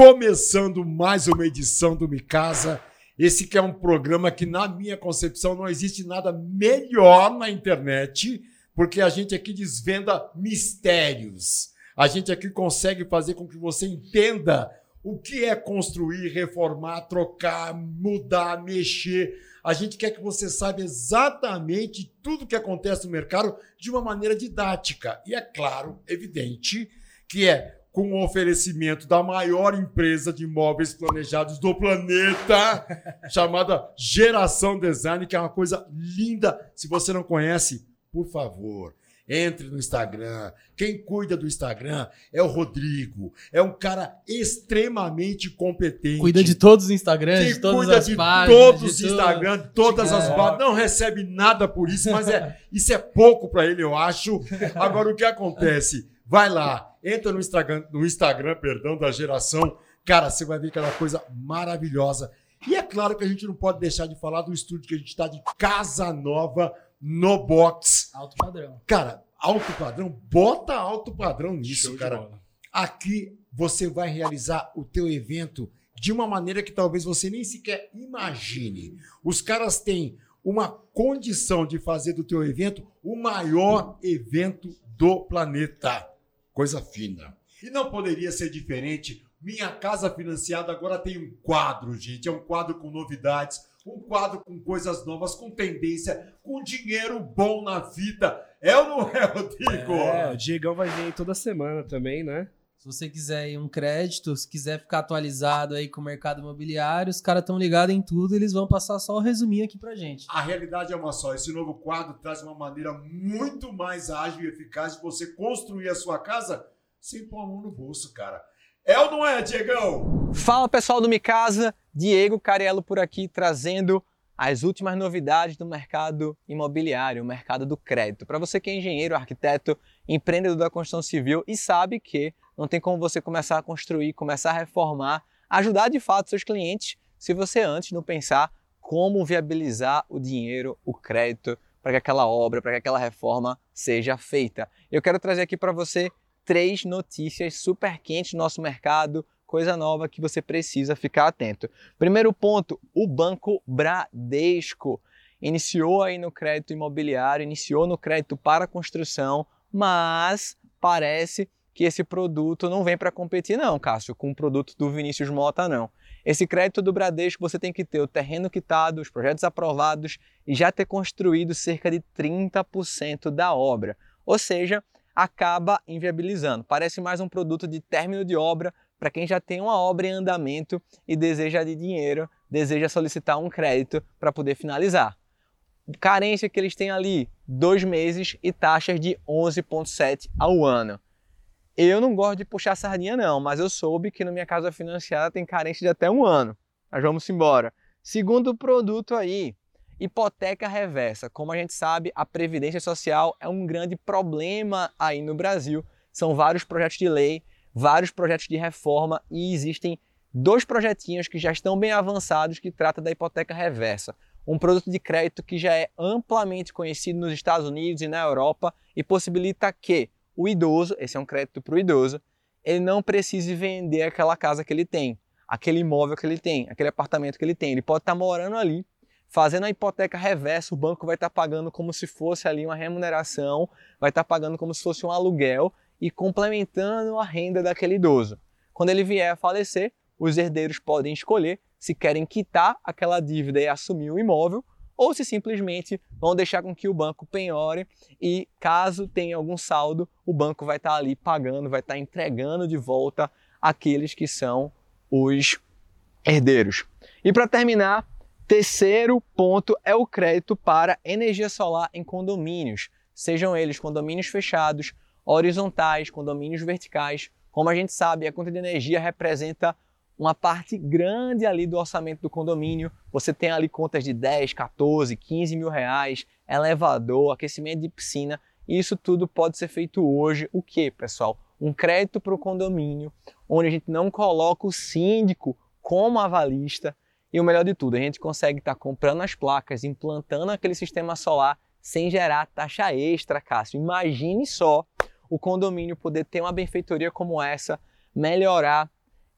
Começando mais uma edição do Mi Casa. Esse que é um programa que, na minha concepção, não existe nada melhor na internet, porque a gente aqui desvenda mistérios. A gente aqui consegue fazer com que você entenda o que é construir, reformar, trocar, mudar, mexer. A gente quer que você saiba exatamente tudo que acontece no mercado de uma maneira didática. E é claro, evidente, que é com o oferecimento da maior empresa de imóveis planejados do planeta, chamada Geração Design, que é uma coisa linda. Se você não conhece, por favor, entre no Instagram. Quem cuida do Instagram é o Rodrigo. É um cara extremamente competente. Cuida de todos os Instagrams, de todas cuida as de páginas. todos os de. Instagram, todas as É. páginas. Não recebe nada por isso, mas é, isso é pouco para ele, eu acho. Agora, o que acontece? Vai lá, entra no Instagram, no Instagram, perdão, da geração. Cara, você vai ver aquela coisa maravilhosa. E é claro que a gente não pode deixar de falar do estúdio que a gente está de casa nova no box. Alto padrão. Cara, alto padrão, bota alto padrão nisso, Show cara. Aqui você vai realizar o teu evento de uma maneira que talvez você nem sequer imagine. Os caras têm uma condição de fazer do teu evento o maior evento do planeta. Coisa fina. E não poderia ser diferente. Minha Casa Financiada agora tem um quadro, gente. É um quadro com novidades, um quadro com coisas novas, com tendência, com dinheiro bom na vida. É ou não é, Rodrigo? É, o Diegão vai vir toda semana também, né? Se você quiser aí um crédito, se quiser ficar atualizado aí com o mercado imobiliário, os caras estão ligados em tudo, eles vão passar só o resuminho aqui pra gente. A realidade é uma só. Esse novo quadro traz uma maneira muito mais ágil e eficaz de você construir a sua casa sem pôr a mão no bolso, cara. É ou não é, Diegão? Fala pessoal do Micasa, Diego Cariello por aqui trazendo as últimas novidades do mercado imobiliário, o mercado do crédito. Para você que é engenheiro, arquiteto, empreendedor da construção civil e sabe que não tem como você começar a construir, começar a reformar, ajudar de fato seus clientes, se você antes não pensar como viabilizar o dinheiro, o crédito, para que aquela obra, para que aquela reforma seja feita. Eu quero trazer aqui para você três notícias super quentes do nosso mercado, coisa nova que você precisa ficar atento. Primeiro ponto, o Banco Bradesco iniciou aí no crédito imobiliário, iniciou no crédito para construção, mas parece que esse produto não vem para competir não, Cássio, com o produto do Vinícius Mota não. Esse crédito do Bradesco você tem que ter o terreno quitado, os projetos aprovados e já ter construído cerca de 30% da obra. Ou seja, acaba inviabilizando. Parece mais um produto de término de obra para quem já tem uma obra em andamento e deseja de dinheiro, deseja solicitar um crédito para poder finalizar. Carência que eles têm ali, dois meses e taxas de 11,7 ao ano. Eu não gosto de puxar sardinha não, mas eu soube que na minha casa financiada tem carência de até um ano. Mas vamos embora. Segundo produto aí, hipoteca reversa. Como a gente sabe, a previdência social é um grande problema aí no Brasil. São vários projetos de lei, vários projetos de reforma e existem dois projetinhos que já estão bem avançados que tratam da hipoteca reversa. Um produto de crédito que já é amplamente conhecido nos Estados Unidos e na Europa e possibilita que o idoso, esse é um crédito para o idoso, ele não precise vender aquela casa que ele tem, aquele imóvel que ele tem, aquele apartamento que ele tem. Ele pode estar morando ali, fazendo a hipoteca reversa, o banco vai estar pagando como se fosse ali uma remuneração, vai estar pagando como se fosse um aluguel e complementando a renda daquele idoso. Quando ele vier a falecer, os herdeiros podem escolher se querem quitar aquela dívida e assumir o imóvel ou se simplesmente vão deixar com que o banco penhore e caso tenha algum saldo, o banco vai estar ali pagando, vai estar entregando de volta aqueles que são os herdeiros. E para terminar, terceiro ponto é o crédito para energia solar em condomínios, sejam eles condomínios fechados, horizontais, condomínios verticais. Como a gente sabe, a conta de energia representa uma parte grande ali do orçamento do condomínio. Você tem ali contas de 10, 14, 15 mil reais, elevador, aquecimento de piscina. Isso tudo pode ser feito hoje. O que, pessoal? Um crédito para o condomínio, onde a gente não coloca o síndico como avalista. E o melhor de tudo, a gente consegue estar comprando as placas, implantando aquele sistema solar sem gerar taxa extra, Cássio. Imagine só o condomínio poder ter uma benfeitoria como essa, melhorar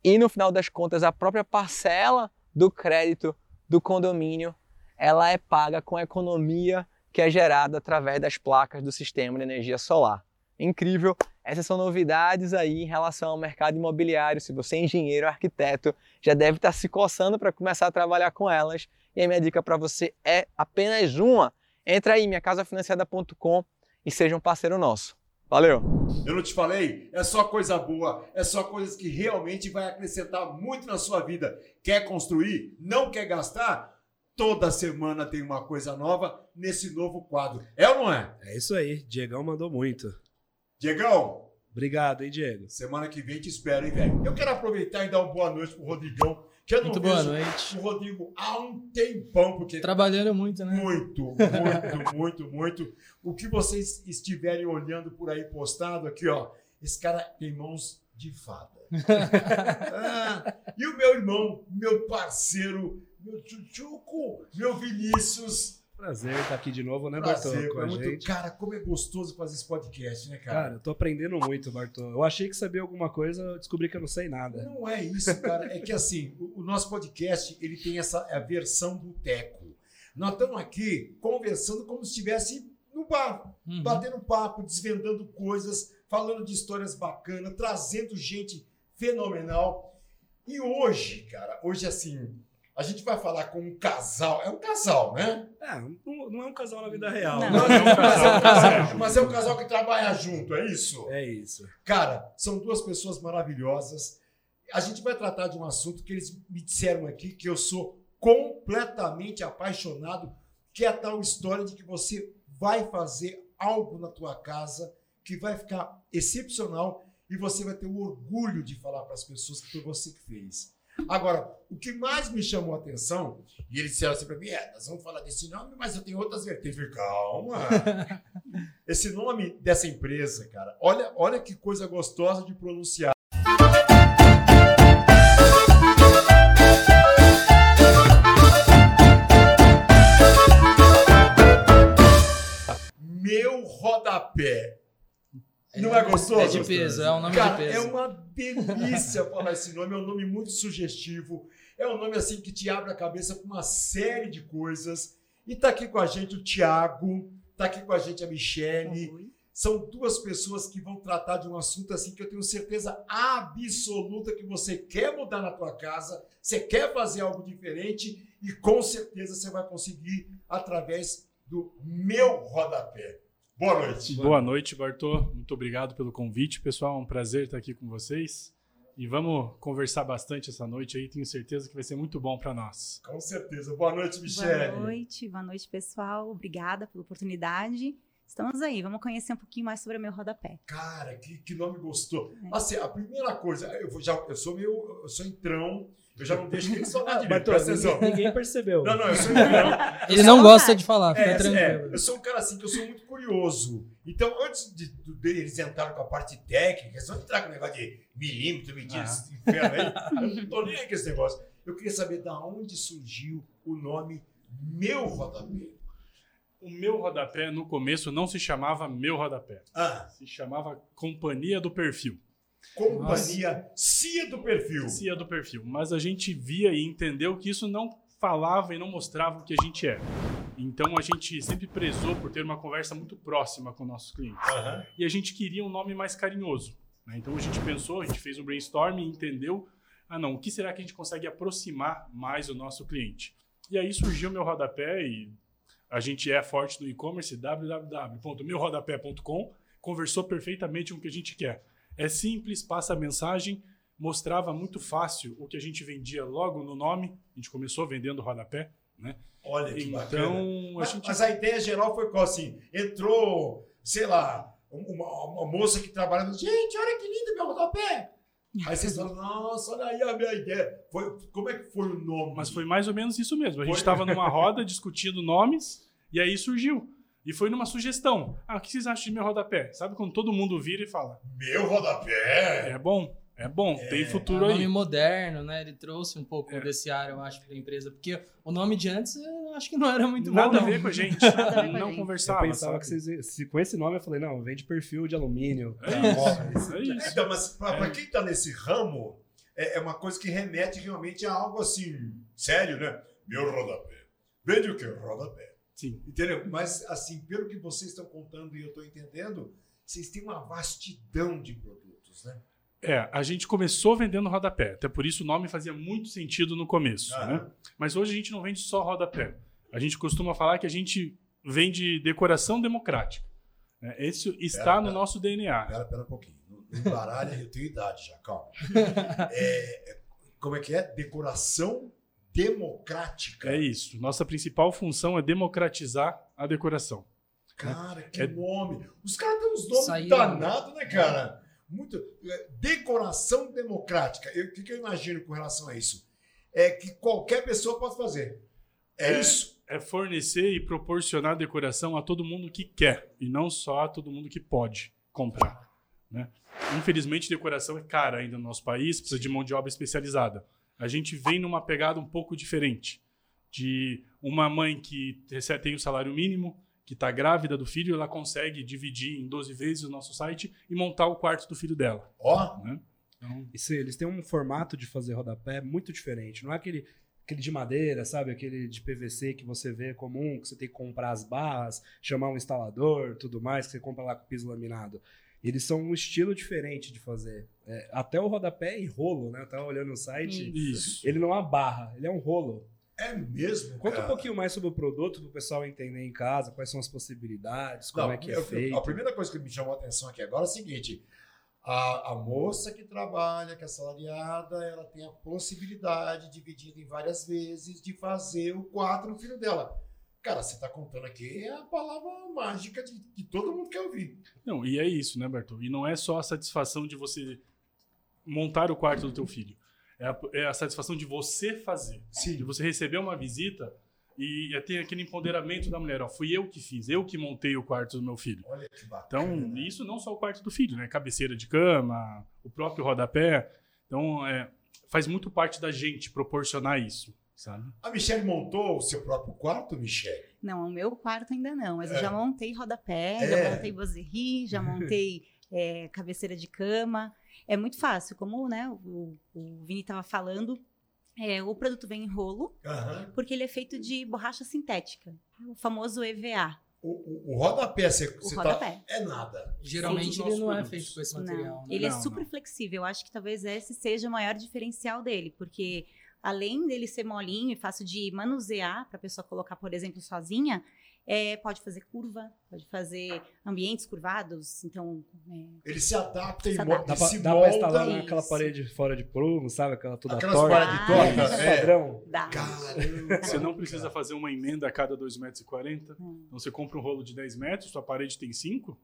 e no final das contas a própria parcela do crédito do condomínio ela é paga com a economia que é gerada através das placas do sistema de energia solar. Incrível! Essas são novidades aí em relação ao mercado imobiliário. Se você é engenheiro, arquiteto, já deve estar se coçando para começar a trabalhar com elas. E a minha dica para você é apenas uma. Entra aí, minhacasafinanciada.com e seja um parceiro nosso. Valeu! Eu não te falei? É só coisa boa, é só coisas que realmente vai acrescentar muito na sua vida. Quer construir? Não quer gastar? Toda semana tem uma coisa nova nesse novo quadro. É ou não é? É isso aí. Diegão mandou muito. Diegão, Obrigado, hein, Diego? semana que vem te espero, hein, velho? Eu quero aproveitar e dar uma boa noite pro Rodrigão, que eu não Muito boa vejo noite. o Rodrigo há um tempão, porque Trabalhando muito, né? Muito, muito, muito, muito. O que vocês estiverem olhando por aí postado aqui, ó, esse cara tem mãos de fada. Ah, e o meu irmão, meu parceiro, meu tchutchuco, meu Vinícius. Prazer estar aqui de novo, né, Prazer, Bartô? Com é a muito- gente. Cara, como é gostoso fazer esse podcast, né, cara? Cara, eu tô aprendendo muito, Bartô. Eu achei que sabia alguma coisa, eu descobri que eu não sei nada. Não é isso, cara. É que assim, o, o nosso podcast ele tem essa a versão boteco. Nós estamos aqui conversando como se estivesse no bar, Uhum. batendo papo, desvendando coisas, falando de histórias bacanas, trazendo gente fenomenal. E hoje, cara, hoje assim, a gente vai falar com um casal. É um casal, né? É, não, não é um casal na vida real. Não. Mas é um casal, mas é um casal que trabalha junto, é isso? É isso. Cara, são duas pessoas maravilhosas. A gente vai tratar de um assunto que eles me disseram aqui que eu sou completamente apaixonado, que é a tal história de que você vai fazer algo na tua casa que vai ficar excepcional e você vai ter o orgulho de falar para as pessoas que foi você que fez. Agora, o que mais me chamou a atenção, e eles disseram assim para mim, é, nós vamos falar desse nome, mas eu tenho outras vertentes. Eu falei, Calma. Esse nome dessa empresa, cara, olha, olha que coisa gostosa de pronunciar. Meu rodapé. Não é gostoso? É de peso, é um nome Cara, de é peso. uma delícia falar esse nome. É um nome muito sugestivo. É um nome assim que te abre a cabeça para uma série de coisas. E tá aqui com a gente o Tiago, tá aqui com a gente a Michele. Oi. São duas pessoas que vão tratar de um assunto assim que eu tenho certeza absoluta que você quer mudar na tua casa, você quer fazer algo diferente e com certeza você vai conseguir através do meu rodapé. Boa noite. Boa noite, Bartô. Muito obrigado pelo convite, pessoal. É um prazer estar aqui com vocês. E vamos conversar bastante essa noite aí. Tenho certeza que vai ser muito bom para nós. Com certeza. Boa noite, Michele. Boa noite, boa noite, pessoal. Obrigada pela oportunidade. Estamos aí, vamos conhecer um pouquinho mais sobre o meu rodapé. Cara, que, que nome gostou. É. Assim, a primeira coisa, eu, já, eu sou meio. Eu sou entrão, eu já não deixo nem falar direito. Bartô, Presta atenção. ninguém, ninguém percebeu. Não, não, eu sou. Ele não gosta de falar, fica É, tranquilo. é, eu sou um cara assim que eu sou muito curioso. Então, antes de, de- deles entrarem com a parte técnica, eles vão entrar com o negócio de milímetro, medida, esse inferno aí. Eu não tô nem aí com esse negócio. Eu queria saber da onde surgiu o nome Meu Rodapé. O meu rodapé, no começo, não se chamava Meu Rodapé. Ah, Se chamava Companhia do Perfil. Companhia Cia do Perfil. Cia do Perfil. Mas a gente via e entendeu que isso não falava e não mostrava o que a gente é. Então a gente sempre prezou por ter uma conversa muito próxima com nossos clientes. Aham. e a gente queria um nome mais carinhoso. né? Então a gente pensou, a gente fez um brainstorm e entendeu, ah não, o que será que a gente consegue aproximar mais o nosso cliente? E aí surgiu o meu rodapé e a gente é forte no e-commerce, www.meurodapé.com, conversou perfeitamente com o que a gente quer. É simples, passa a mensagem, mostrava muito fácil o que a gente vendia logo no nome, a gente começou vendendo rodapé, né? Olha que bacana. Então a Mas, gente mas a ideia geral foi qual assim? Entrou, sei lá, uma, uma moça que trabalhava. Gente, olha que lindo meu rodapé! Aí vocês falam, nossa, olha aí a minha ideia. Foi, como é que foi o nome? Mas foi mais ou menos isso mesmo. A gente estava numa roda discutindo nomes e aí surgiu. E foi numa sugestão. Ah, o que vocês acham de meu rodapé? Sabe quando todo mundo vira e fala: Meu rodapé! é bom, é bom, tem É futuro um nome aí. moderno, né? Ele trouxe um pouco É. desse ar, eu acho, para a empresa. Porque o nome de antes, eu acho que não era muito Nada bom. a não. ver com a gente. Nada a ver com a não gente. Eu conversava. pensava sabe? que vocês. Se, com esse nome eu falei, não, vende perfil de alumínio. É Tá, isso, ó, é isso. Então, mas para É. quem está nesse ramo, é, é uma coisa que remete realmente a algo assim, sério, né? Meu rodapé. Vende o quê? Rodapé. Sim. Entendeu? Mas, assim, pelo que vocês estão contando e eu estou entendendo, vocês têm uma vastidão de produtos, né? É, a gente começou vendendo rodapé, até por isso o nome fazia muito sentido no começo, Aham. né? Mas hoje a gente não vende só rodapé. A gente costuma falar que a gente vende decoração democrática. né? Isso está Pera, no pera. nosso DNA. Pera, pera um pouquinho. Não não embaralha, eu tenho idade já, calma. É, é, como é que é? Decoração democrática. É isso. Nossa principal função é democratizar a decoração. Cara, que É- nome. Os caras têm uns nomes Saíram. danados, né, cara? Muito. é, Decoração democrática. Eu- O que, que eu imagino com relação a isso? É que qualquer pessoa pode fazer. É, É. isso? É fornecer e proporcionar decoração a todo mundo que quer e não só a todo mundo que pode comprar. né? Infelizmente, decoração é cara ainda no nosso país, precisa de mão de obra especializada. A gente vem numa pegada um pouco diferente de uma mãe que recebe- tem o salário mínimo, que está grávida do filho, ela consegue dividir em 12 vezes o nosso site e montar o quarto do filho dela. Ó, Né? Então, Isso, eles têm um formato de fazer rodapé muito diferente. Não é aquele, aquele de madeira, sabe? Aquele de PVC que você vê comum, que você tem que comprar as barras, chamar um instalador, tudo mais, que você compra lá com piso laminado. Eles são um estilo diferente de fazer. É, até o rodapé é em rolo, né? Eu tava olhando no site. isso. Ele não é uma barra, ele é um rolo. é mesmo. Conta cara. um pouquinho mais sobre o produto para o pessoal entender em casa, quais são as possibilidades, como Não, é que é eu- feito. A primeira coisa que me chamou a atenção aqui agora é o seguinte: a, a moça que trabalha, que é salariada, ela tem a possibilidade, dividida em várias vezes, de fazer o quarto no filho dela. Cara, você está contando aqui a palavra mágica de, que todo mundo quer ouvir. Não, e é isso, né, Bertol? E não é só a satisfação de você montar o quarto do teu filho. É a, é a satisfação de você fazer. De Sim. você receber uma visita e ter aquele empoderamento da mulher. Ó, fui eu que fiz, eu que montei o quarto do meu filho. Olha que bacana. Então, isso não só o quarto do filho, né? Cabeceira de cama, o próprio rodapé. Então, é, faz muito parte da gente proporcionar isso, sabe? A Michelle montou o seu próprio quarto, Michelle? Não, o meu quarto ainda não, mas É. eu já montei rodapé, É. já montei boserri, já montei é, cabeceira de cama. É muito fácil, como né, o, o Vini estava falando, é, o produto vem em rolo, Aham. porque ele é feito de borracha sintética, o famoso EVA, O, o, o rodapé, você, o você tá... rodapé. É nada. Geralmente ele não é nossos feito com esse Não, material. né? ele é Não, super não. flexível. Eu acho que talvez esse seja o maior diferencial dele, porque além dele ser molinho e fácil de manusear para a pessoa colocar, por exemplo, sozinha, é, pode fazer curva, pode fazer ambientes curvados. Então, é, Ele se adapta e Se adapta. Dá pra, se dá pra molda. instalar Isso. naquela parede fora de prumo, sabe? Aquela toda Aquelas torta. paredes Ah, tortas. É. Padrão. dá. Caramba. Você não precisa fazer uma emenda a cada 2,40 metros. Hum. Então, você compra um rolo de 10 metros, sua parede tem 5,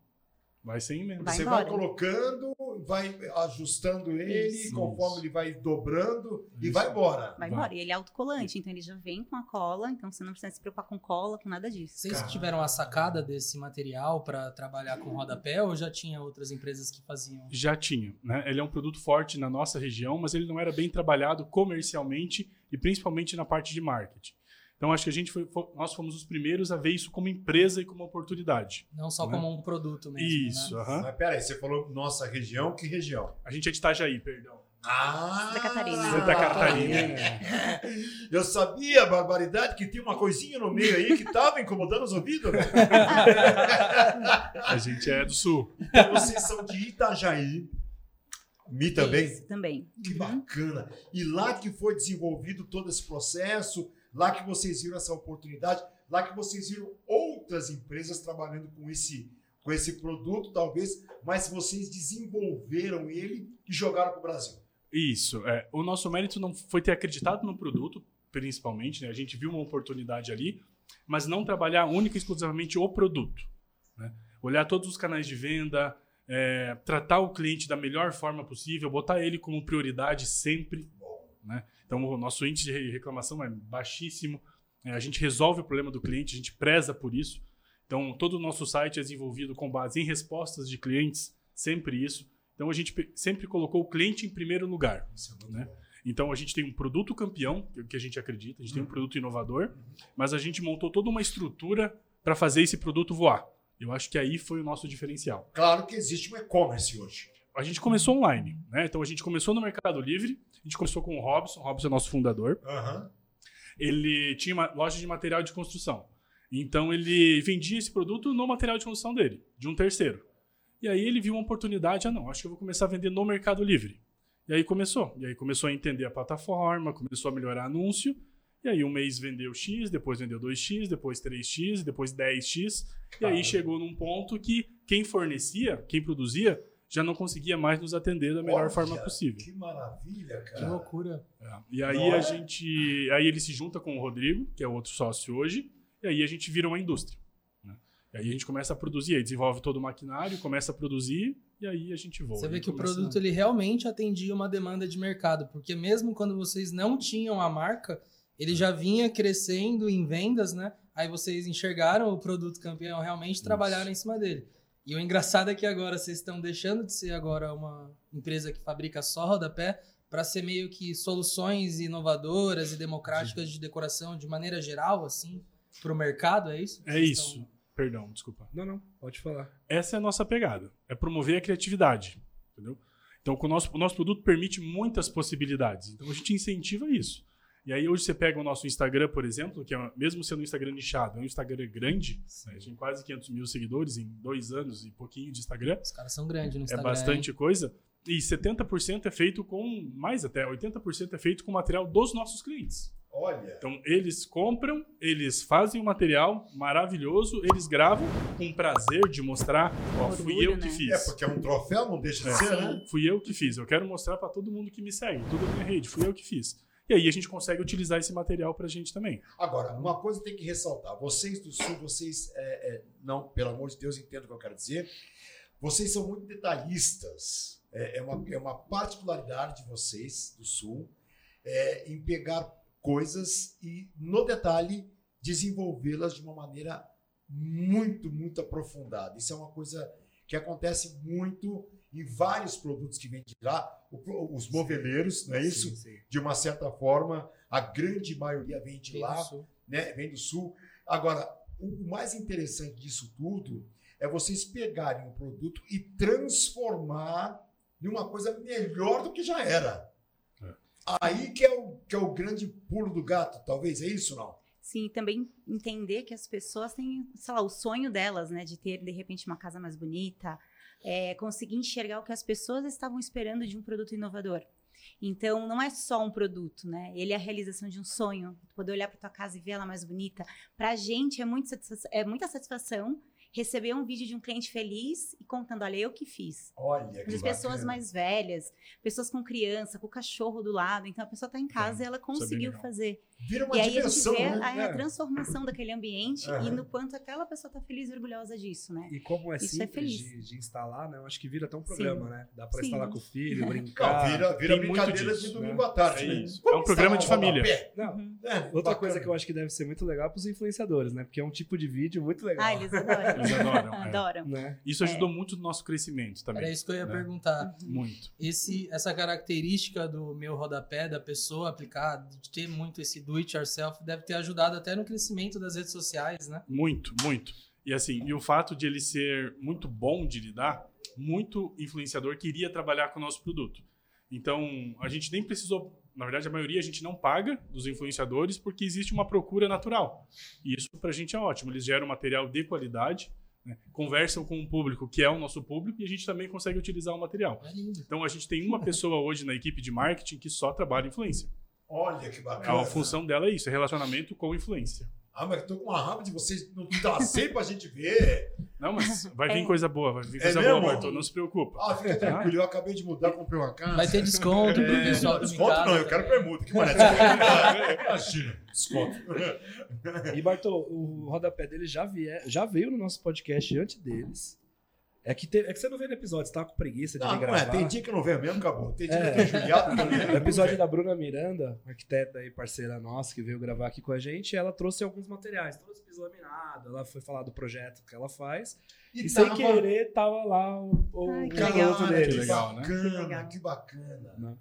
vai sem emenda. Vai Você embora. vai colocando, vai ajustando ele Isso. conforme Isso. ele vai dobrando e Isso. vai embora. Vai Vai. embora. E ele é autocolante, então ele já vem com a cola, então você não precisa se preocupar com cola, com nada disso. Vocês Cara. tiveram a sacada desse material para trabalhar com rodapé ou já tinha outras empresas que faziam? Já tinha. Né? Ele é um produto forte na nossa região, mas ele não era bem trabalhado comercialmente e principalmente na parte de marketing. Então, acho que a gente foi, fo- nós fomos os primeiros a ver isso como empresa e como oportunidade. Não só Né? como um produto mesmo. Isso, Né? aham. Mas peraí, você falou nossa região, que região? A gente é de Itajaí, perdão. Ah! Santa Catarina. Santa Catarina. Eu sabia, barbaridade, que tinha uma coisinha no meio aí que estava incomodando os ouvidos. né? A gente é do sul. Então vocês são de Itajaí. Mi também? Isso, também. Que Uhum. bacana. E lá que foi desenvolvido todo esse processo, lá que vocês viram essa oportunidade, lá que vocês viram outras empresas trabalhando com esse, com esse produto, talvez, mas vocês desenvolveram ele e jogaram para o Brasil. Isso. É, o nosso mérito não foi ter acreditado no produto, principalmente. Né? A gente viu uma oportunidade ali, mas não trabalhar única e exclusivamente o produto. né? Olhar todos os canais de venda, é, tratar o cliente da melhor forma possível, botar ele como prioridade sempre. né? Então, o nosso índice de reclamação é baixíssimo. É, a gente resolve o problema do cliente, a gente preza por isso. Então, todo o nosso site é desenvolvido com base em respostas de clientes, sempre isso. Então, a gente sempre colocou o cliente em primeiro lugar. É Né? Então, a gente tem um produto campeão, que é a gente acredita, a gente tem um Uhum. produto inovador, mas a gente montou toda uma estrutura para fazer esse produto voar. Eu acho que aí foi o nosso diferencial. Claro que existe um e-commerce hoje. A gente começou online, né? Então a gente começou no Mercado Livre, a gente começou com o Robson, o Robson é nosso fundador. Aham. Ele tinha uma loja de material de construção. Então ele vendia esse produto no material de construção dele, de um terceiro. E aí ele viu uma oportunidade, ah não, acho que eu vou começar a vender no Mercado Livre. E aí começou. E aí começou a entender a plataforma, começou a melhorar anúncio. E aí um mês vendeu X, depois vendeu 2X, depois 3X, depois 10X. E aí chegou num ponto que quem fornecia, quem produzia, já não conseguia mais nos atender da melhor Olha, forma possível. Que maravilha, Que cara. loucura. É. E aí Não a é? gente. Aí ele se junta com o Rodrigo, que é o outro sócio hoje, e aí a gente vira uma indústria. né? E aí a gente começa a produzir, aí desenvolve todo o maquinário, começa a produzir, e aí a gente voa. Você vê que o produto ele realmente atendia uma demanda de mercado, porque mesmo quando vocês não tinham a marca, ele já vinha crescendo em vendas, né? Aí vocês enxergaram o produto campeão realmente, trabalharam em cima dele. E o engraçado é que agora vocês estão deixando de ser agora uma empresa que fabrica só rodapé para ser meio que soluções inovadoras e democráticas de decoração de maneira geral, assim, para o mercado, é isso? É isso. estão- Perdão, desculpa. Não, não, pode falar. Essa é a nossa pegada. É promover a criatividade. Entendeu? Então, com o nosso, o nosso produto permite muitas possibilidades. Então, a gente incentiva isso. E aí, hoje você pega o nosso Instagram, por exemplo, que é, mesmo sendo um Instagram nichado, é um Instagram grande, né? tem quase 500 mil seguidores em dois anos e pouquinho de Instagram. Os caras são grandes no É Instagram. bastante coisa. E 70% é feito com, mais até, 80% é feito com material dos nossos clientes. Olha. Então, eles compram, eles fazem o material maravilhoso, eles gravam com prazer de mostrar, ó, fui Orgulho, eu que né? fiz. É, porque é um troféu, não deixa de É. ser, né? Fui eu que fiz. Eu quero mostrar para todo mundo que me segue, toda a minha rede. Fui eu que fiz. E aí a gente consegue utilizar esse material pra gente também. Agora, uma coisa tem que ressaltar. Vocês do Sul, vocês, é, é, não, pelo amor de Deus, entendo o que eu quero dizer. Vocês são muito detalhistas. É, é uma, é uma particularidade de vocês do Sul é, em pegar coisas e, no detalhe, desenvolvê-las de uma maneira muito, muito aprofundada. Isso é uma coisa que acontece muito em vários produtos que vêm de lá. Os moveleiros, não é isso? Sim, sim. de uma certa forma, a grande maioria vem de Bem lá, do Sul. né? vem do sul. Agora, o mais interessante disso tudo é vocês pegarem o produto e transformar em uma coisa melhor do que já era. É. Aí que é, o, que é o grande pulo do gato, talvez, é isso não? Sim, e também entender que as pessoas têm, sei lá, o sonho delas, né, de ter de repente uma casa mais bonita, é, conseguir enxergar o que as pessoas estavam esperando de um produto inovador. Então, não é só um produto, né? Ele é a realização de um sonho. Poder olhar para tua casa e ver ela mais bonita. Para a gente é, muito é muita satisfação receber um vídeo de um cliente feliz e contando, olha, eu que fiz. Olha que As pessoas bacana. mais velhas, pessoas com criança, com o cachorro do lado. Então, a pessoa está em casa e ela é conseguiu fazer. Vira uma E aí a gente dimensão, vê né? a, a É. transformação daquele ambiente Aham. e no quanto aquela pessoa tá feliz e orgulhosa disso, né? E como é Isso é simples feliz. de, de instalar, né? Eu acho que vira até um programa, né? Dá pra Sim. instalar com o filho, Não, brincar. vira, vira muito brincadeira disso, de né? domingo à tarde. É né? isso. É um programa de família. Não, Uhum. É, Outra bacana. coisa que eu acho que deve ser muito legal pros influenciadores, né? Porque é um tipo de vídeo muito legal. Ah, eles adoram. Eles adoram, é. adoram. Né? Isso ajudou muito no nosso crescimento também. Era isso que eu ia né? perguntar. Muito. Esse, essa característica do meu rodapé, da pessoa aplicar, de ter muito esse do it yourself, deve ter ajudado até no crescimento das redes sociais, né? Muito, muito. E assim, e o fato de ele ser muito bom de lidar, muito influenciador queria trabalhar com o nosso produto. Então, a gente nem precisou, na verdade, a maioria a gente não paga dos influenciadores porque existe uma procura natural. E isso pra gente é ótimo. Eles geram material de qualidade, né? conversam com o público que é o nosso público e a gente também consegue utilizar o material. É. Então, a gente tem uma pessoa hoje na equipe de marketing que só trabalha influência. Olha que bacana. A função dela é isso, é relacionamento com influência. Ah, mas eu tô com uma raiva de vocês não trazer pra gente ver. Não, mas vai vir É. coisa boa, vai vir É coisa mesmo? boa, Bartô, não se preocupa. Ah, fica tranquilo, eu acabei de mudar, comprei uma casa. Vai ter desconto pro É, pessoal desconto não, eu quero permuta. Que maneiro. Imagina, desconto. E Bartô, o rodapé dele já, vie- já veio no nosso podcast antes deles. É que, te- é que você não veio no episódio, você tava com preguiça de Não, vir não é, gravar. tem dia que eu não venho mesmo, acabou. Tem dia É. que eu tô judiado também. O episódio da Bruna Miranda, arquiteta e parceira nossa, que veio gravar aqui com a gente, ela trouxe alguns materiais, trouxe piso laminado, ela foi falar do projeto que ela faz, e, sem tava- querer tava lá o, o Ai, que garoto legal. Cara, dele. que legal, né? bacana, Que legal. que bacana. Né?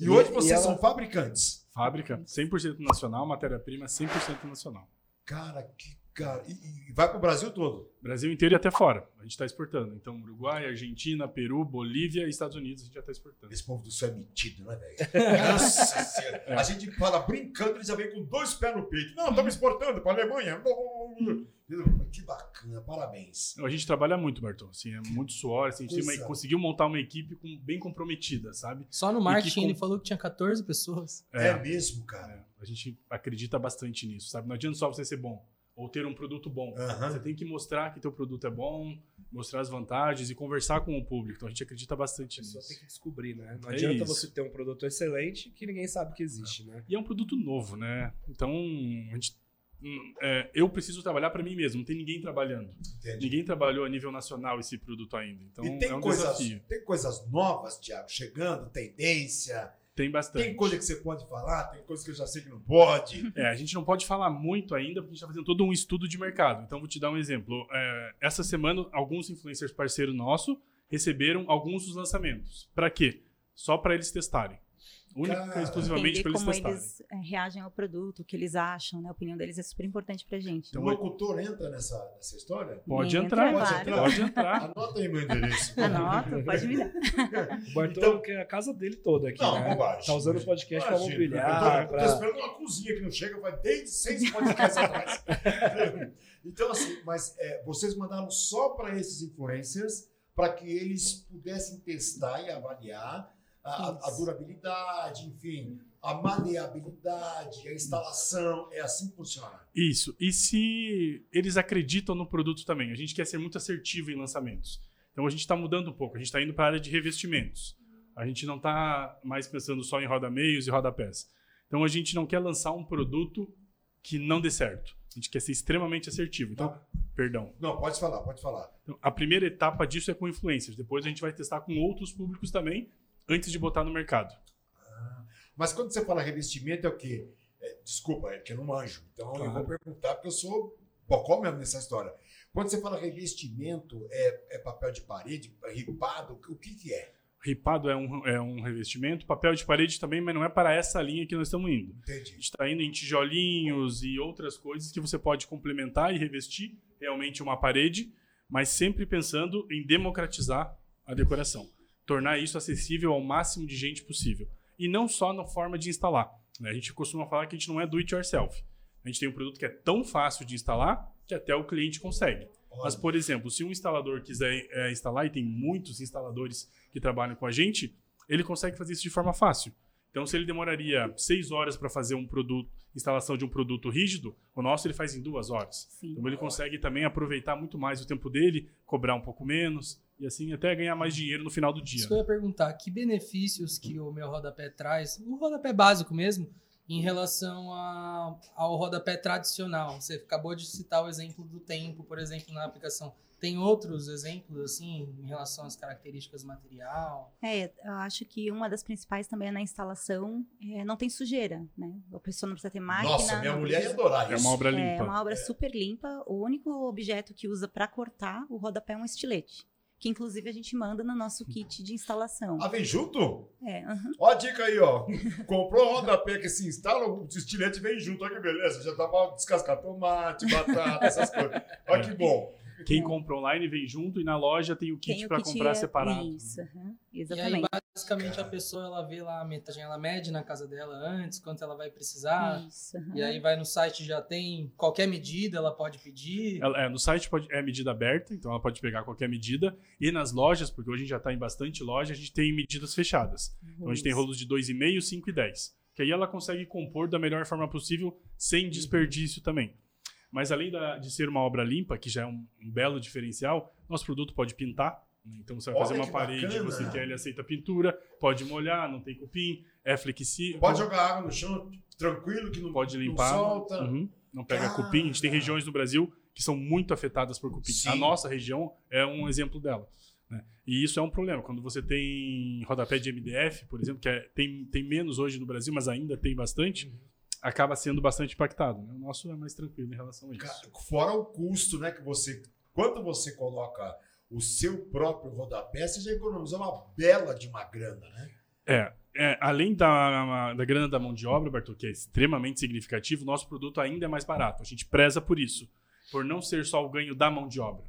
E hoje vocês ela- são fabricantes. Fábrica 100% nacional, matéria-prima 100% nacional. Cara, que Cara, e, e vai pro Brasil todo. Brasil inteiro e até fora. A gente está exportando. Então, Uruguai, Argentina, Peru, Bolívia e Estados Unidos a gente já está exportando. Esse povo do céu é metido, né, velho? Nossa senhora. A gente fala brincando, eles já vem com dois pés no peito. Não, estamos exportando para Alemanha. Que bacana, parabéns. A gente trabalha muito, Bartô. Assim, é muito suor. Assim, a gente uma- conseguiu montar uma equipe com- bem comprometida, sabe? Só no marketing com- ele falou que tinha 14 pessoas. É, mesmo, cara. É, a gente acredita bastante nisso, sabe? Não adianta só você ser bom ou ter um produto bom. Aham. Você tem que mostrar que teu produto é bom, mostrar as vantagens e conversar com o público. Então a gente acredita A bastante nisso. tem que descobrir, né? Não É adianta isso. você ter um produto excelente que ninguém sabe que existe, né? E é um produto novo, né? Então a gente, hum, é, eu preciso trabalhar para mim mesmo. Não tem ninguém trabalhando. Entendi. Ninguém trabalhou a nível nacional esse produto ainda. Então e tem, é um coisas, desafio. tem coisas novas, Thiago, chegando, tendência. Tem bastante. Tem coisa que você pode falar, tem coisa que eu já sei que não pode. É, a gente não pode falar muito ainda, porque a gente está fazendo todo um estudo de mercado. Então, vou te dar um exemplo. É, essa semana, alguns influencers parceiros nossos receberam alguns dos lançamentos. Para quê? Só para eles testarem. Única Cara. e exclusivamente para eles como testarem. eles é, reagem ao produto, o que eles acham, né? A opinião deles é super importante pra gente. Então, o locutor entra nessa, nessa história? Pode Entra, entrar, Pode entrar. pode entrar. Anota aí meu endereço. Anota, pode me dar. O Bartô Então- quer a casa dele toda aqui, Não, né? bobagem. Tá usando o podcast Imagina, mobiliar, Eu tô, eu pra... tô esperando uma cozinha que não chega, vai desde seis podcasts atrás. então, assim, mas é, vocês mandaram só para esses influencers para que eles pudessem testar e avaliar a, a- durabilidade, enfim, a maleabilidade, a instalação. É assim que funciona. Isso. E se eles acreditam no produto também? A gente quer ser muito assertivo em lançamentos. Então a gente está mudando um pouco. A gente está indo para a área de revestimentos. A gente não está mais pensando só em roda-meios e rodapés. Então a gente não quer lançar um produto que não dê certo. A gente quer ser extremamente assertivo. Então, perdão. Não, pode falar, pode falar. Então, a primeira etapa disso é com influencers. Depois a gente vai testar com outros públicos também, antes de botar no mercado. Mas quando você fala revestimento, é o quê? É, desculpa, é que eu não manjo. Então eu Claro. vou perguntar, porque eu sou bocó mesmo nessa história. Quando você fala revestimento, é, é papel de parede, é ripado, o que, que é? Ripado é um, é um revestimento, papel de parede também, mas não é para essa linha que nós estamos indo. A Entendi. gente está indo em tijolinhos e outras coisas que você pode complementar e revestir realmente uma parede, mas sempre pensando em democratizar a decoração. Tornar isso acessível ao máximo de gente possível. E não só na forma de instalar. né? A gente costuma falar que a gente não é do it yourself. A gente tem um produto que é tão fácil de instalar que até o cliente consegue. Mas, por exemplo, se um instalador quiser é, instalar, e tem muitos instaladores que trabalham com a gente, ele consegue fazer isso de forma fácil. Então, se ele demoraria seis horas para fazer um produto, instalação de um produto rígido, o nosso ele faz em duas horas. Sim. Então, ele consegue também aproveitar muito mais o tempo dele, cobrar um pouco menos e assim até ganhar mais dinheiro no final do dia. Isso que eu ia perguntar, que benefícios que o meu rodapé traz, o rodapé básico mesmo, em relação a- ao rodapé tradicional? Você acabou de citar o exemplo do tempo, por exemplo, na aplicação. Tem outros exemplos, assim, em relação às características material? É, eu acho que uma das principais também é na instalação, é, não tem sujeira, né? A pessoa não precisa ter máquina. Nossa, minha mulher ia precisa- adorar É isso. uma obra É limpa. uma obra super limpa. O único objeto que usa para cortar o rodapé é um estilete. Que inclusive a gente manda no nosso kit de instalação. Ah, vem junto? É, aham. Ó a dica aí, ó. Comprou o rodapé que se instala, o estilete vem junto. Olha que beleza. Já dá pra descascar tomate, batata, essas coisas. Olha que bom. Quem compra online vem junto e na loja tem o kit para comprar é- separado. Isso, aham, E aí, basicamente, a pessoa ela vê lá a metagem, ela mede na casa dela antes, quanto ela vai precisar. Isso. E aí vai no site já tem qualquer medida, ela pode pedir. Ela- é, no site pode, é medida aberta, então ela pode pegar qualquer medida. E nas lojas, porque hoje a gente já está em bastante loja, a gente tem medidas fechadas. Então a gente tem rolos de 2,5, 5 e 10. Que aí ela consegue compor da melhor forma possível, sem desperdício também. Mas além da- de ser uma obra limpa, que já é um, um belo diferencial, nosso produto pode pintar. Então você vai Olha fazer uma parede, bacana. você quer, ele aceita pintura, pode molhar, não tem cupim, é flexível. Pode jogar água no chão, tranquilo, que não, pode não limpar. solta. Uhum, não pega Cara. cupim. A gente tem regiões no Brasil que são muito afetadas por cupim. Sim. A nossa região é um exemplo dela. né? E isso é um problema. Quando você tem rodapé de MDF, por exemplo, que é- tem, tem menos hoje no Brasil, mas ainda tem bastante, acaba sendo bastante impactado. né? O nosso é mais tranquilo em relação a isso. Ca- Fora o custo, né? Que você. Quando você coloca o seu próprio rodapé, você já economizou uma bela de uma grana, né? É, é, além da, da grana da mão de obra, Bartô, que é extremamente significativo, nosso produto ainda é mais barato. A gente preza por isso. por não ser só o ganho da mão de obra,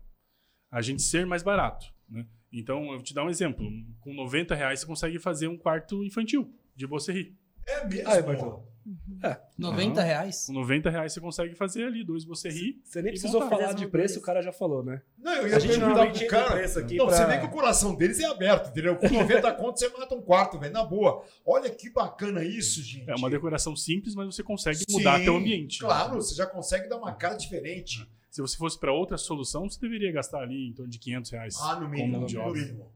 a gente ser mais barato. Né? Então, eu vou te dar um exemplo. Com 90 reais você consegue fazer um quarto infantil de Bosserri. É mesmo? Ah, é, Bartô. 90 reais? Com 90 reais você consegue fazer ali dois Bosserri. Você nem precisou falar de preço, o cara já falou, né? Não, eu A ia gente perguntar normalmente pro entra cara. preço aqui Não, pra- você vê que o coração deles é aberto, entendeu? Com 90 conto você mata um quarto, velho, na boa. Olha que bacana isso, gente. É uma decoração simples, mas você consegue Sim, mudar até o ambiente. Claro, você já consegue dar uma cara diferente. Se você fosse para outra solução, você deveria gastar ali em torno de 500 reais. Ah, no mínimo, no mínimo.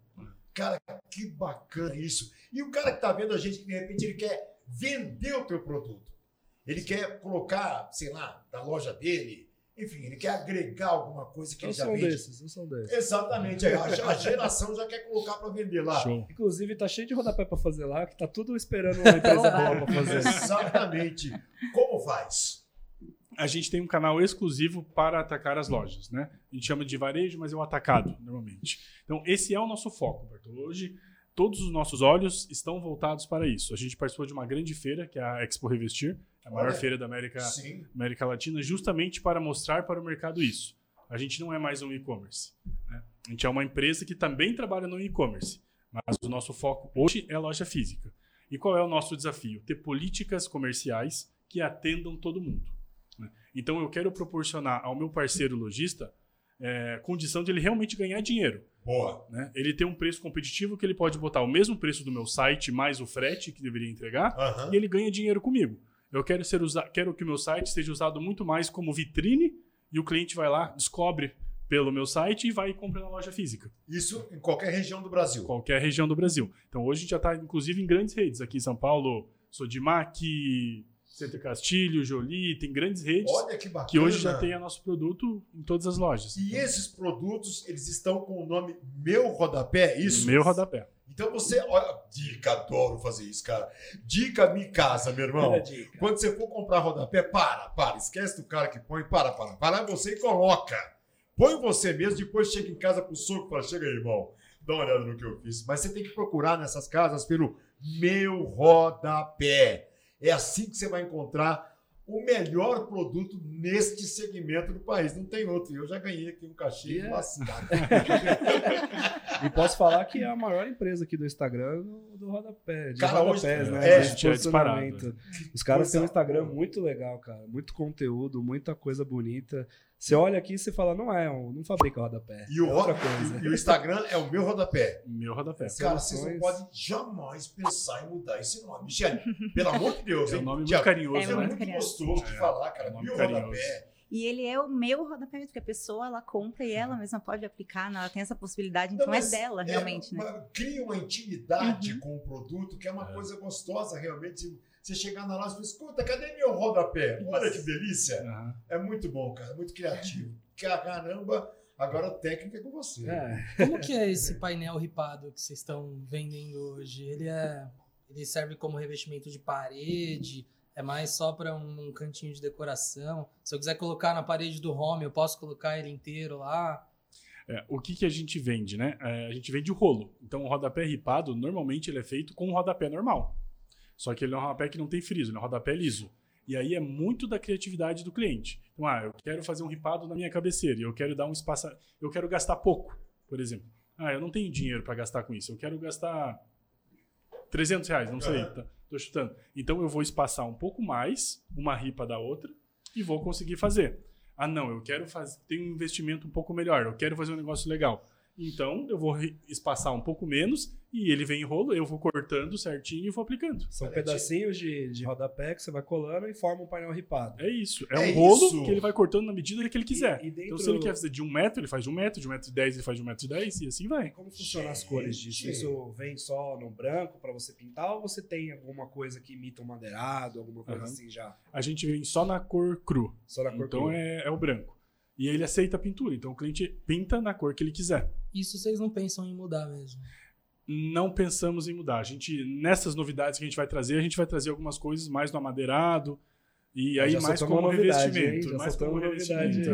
Cara, que bacana isso. E o cara que tá vendo a gente, que de repente ele quer vender o teu produto. Ele quer colocar, sei lá, da loja dele. Enfim, ele quer agregar alguma coisa que Eu ele já vende. desses, eu sou desses. Exatamente. A, a geração já quer colocar para vender lá. Show. Inclusive, tá cheio de rodapé pra fazer lá, que tá tudo esperando uma empresa boa pra fazer. Exatamente. Como faz? A gente tem um canal exclusivo para atacar as lojas, né? A gente chama de varejo, mas é o atacado, normalmente. Então, esse é o nosso foco, Berto. Hoje, todos os nossos olhos estão voltados para isso. A gente participou de uma grande feira, que é a Expo Revestir, a maior Olha. feira da América. América Latina, justamente para mostrar para o mercado isso. A gente não é mais um e-commerce. né? A gente é uma empresa que também trabalha no e-commerce, mas o nosso foco hoje é loja física. E qual é o nosso desafio? Ter políticas comerciais que atendam todo mundo. né? Então eu quero proporcionar ao meu parceiro lojista é, condição de ele realmente ganhar dinheiro. Boa. né? Ele tem um preço competitivo que ele pode botar o mesmo preço do meu site mais o frete que deveria entregar Aham. e ele ganha dinheiro comigo. Eu quero, ser usa quero que o meu site seja usado muito mais como vitrine e o cliente vai lá, descobre pelo meu site e vai e compra na loja física, Isso em qualquer região do Brasil. qualquer região do Brasil. Então hoje a gente já está, inclusive, em grandes redes. Aqui em São Paulo, Sodimac, Centro Castilho, Jolie, tem grandes redes Olha que bacana. que hoje já tem o nosso produto em todas as lojas. E esses produtos, eles estão com o nome Meu Rodapé, é isso? Meu rodapé. Então você, olha, dica, adoro fazer isso, cara. Dica me casa, meu irmão. Quando você for comprar rodapé, para, para, esquece do cara que põe, para, para, para você e coloca. Põe você mesmo, depois chega em casa pro soco e fala, chega aí, irmão, dá uma olhada no que eu fiz. Mas você tem que procurar nessas casas pelo Meu Rodapé. É assim que você vai encontrar o melhor produto neste segmento do país. Não tem outro. E Eu já ganhei aqui um cachê Yeah. lascado. E posso falar que é a maior empresa aqui do Instagram do, do rodapé. De Cara, hoje- rodapés, né? é, gente, é disparado, posicionamento. Os caras têm um Instagram muito legal, cara. Muito conteúdo, muita coisa bonita. Você olha aqui e você fala, não é, um- não fabrica rodapé. E o, é outra ro- coisa. e o Instagram é o meu rodapé. Meu rodapé. Cara, vocês não podem jamais pensar em mudar esse nome. Michele, pelo amor de Deus, É um hein? nome muito Tiago, carinhoso, É É né? muito muito carinhoso. gostoso de É, falar, cara. é um nome Meu carinhoso. rodapé. E ele é o meu rodapé, porque a pessoa ela compra e ela mesma pode aplicar, né? ela tem essa possibilidade, Não, então é mas dela, realmente, né? Cria uma intimidade Uhum. com o produto, que é uma É. coisa gostosa, realmente. Você chegar na loja e falar, escuta, cadê meu rodapé? Olha que delícia. Aham. É muito bom, cara. Muito criativo. Caramba, agora a técnica é com você. É. Como que é esse painel ripado que vocês estão vendendo hoje? Ele é. Ele serve como revestimento de parede? É mais só para um, cantinho de decoração? Se eu quiser colocar na parede do home, eu posso colocar ele inteiro lá? É, o que, que a gente vende, né? É, a gente vende o rolo. Então, o rodapé ripado, normalmente ele é feito com um rodapé normal. Só que ele é um rodapé que não tem friso, ele é um rodapé liso. E aí é muito da criatividade do cliente. Então, ah, eu quero fazer um ripado na minha cabeceira e eu quero dar um espaço. Eu quero gastar pouco, por exemplo. Ah, eu não tenho dinheiro para gastar com isso. Eu quero gastar 300 reais, não sei, tá, tô chutando. Então eu vou espaçar um pouco mais uma ripa da outra e vou conseguir fazer. Ah, não, eu quero fazer, ter um investimento um pouco melhor, eu quero fazer um negócio legal. Então eu vou espaçar um pouco menos e ele vem em rolo, eu vou cortando certinho e vou aplicando. São pedacinhos de, de rodapé que você vai colando e forma um painel ripado. É isso. É, É um rolo isso. que ele vai cortando na medida que ele quiser. E- e dentro- Então, se ele quer fazer de um metro, ele faz de um metro, de um metro e dez, ele faz de um metro e dez, e assim vai. Como funcionam as cores disso? Gente. Isso vem só no branco pra você pintar ou você tem alguma coisa que imita um madeirado, alguma coisa Aham. assim já? A gente vem só na cor cru. Só na cor Então crua? é, é o branco. E ele aceita a pintura. Então o cliente pinta na cor que ele quiser. Isso vocês não pensam em mudar mesmo. Não pensamos em mudar. A gente, nessas novidades que a gente vai trazer, a gente vai trazer algumas coisas mais no amadeirado. E aí mais como revestimento. mais como revestimento.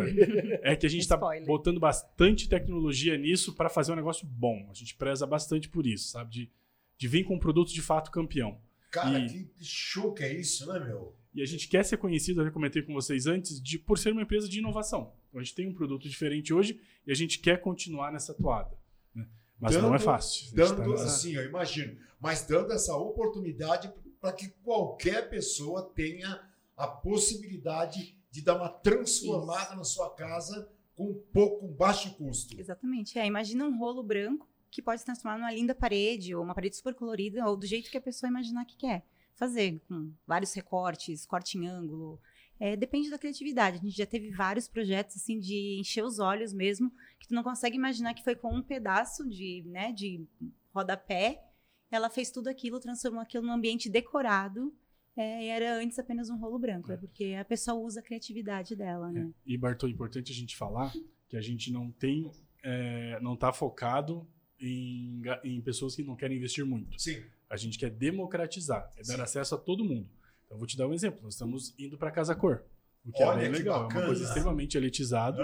É que a gente está botando bastante tecnologia nisso para fazer um negócio bom. A gente preza bastante por isso, sabe? De, de vir com um produto de fato campeão. Cara, E- que show que é isso, né, meu? E a gente quer ser conhecido, eu já comentei com vocês antes, de, por ser uma empresa de inovação. Então a gente tem um produto diferente hoje e a gente quer continuar nessa toada. né? Mas não é Dando- fácil. Dando, tá nessa- assim, eu imagino, mas dando essa oportunidade para que qualquer pessoa tenha a possibilidade de dar uma transformada na sua casa com pouco, com baixo custo. Exatamente. É, imagina um rolo branco que pode se transformar numa linda parede, ou uma parede super colorida, ou do jeito que a pessoa imaginar que quer fazer, com vários recortes, corte em ângulo. É, depende da criatividade. A gente já teve vários projetos assim de encher os olhos mesmo, que tu não consegue imaginar que foi com um pedaço de, né, de rodapé. Ela fez tudo aquilo, transformou aquilo num ambiente decorado. é, e era antes apenas um rolo branco, é porque a pessoa usa a criatividade dela, né? E, Bartô, é importante a gente falar que a gente não tem, é, não está focado em, em pessoas que não querem investir muito. Sim. A gente quer democratizar, é dar Sim. acesso a todo mundo. Então, vou te dar um exemplo. Nós estamos indo para Casa Cor, o que Olha é bem que legal. É uma bacana. coisa extremamente elitizada,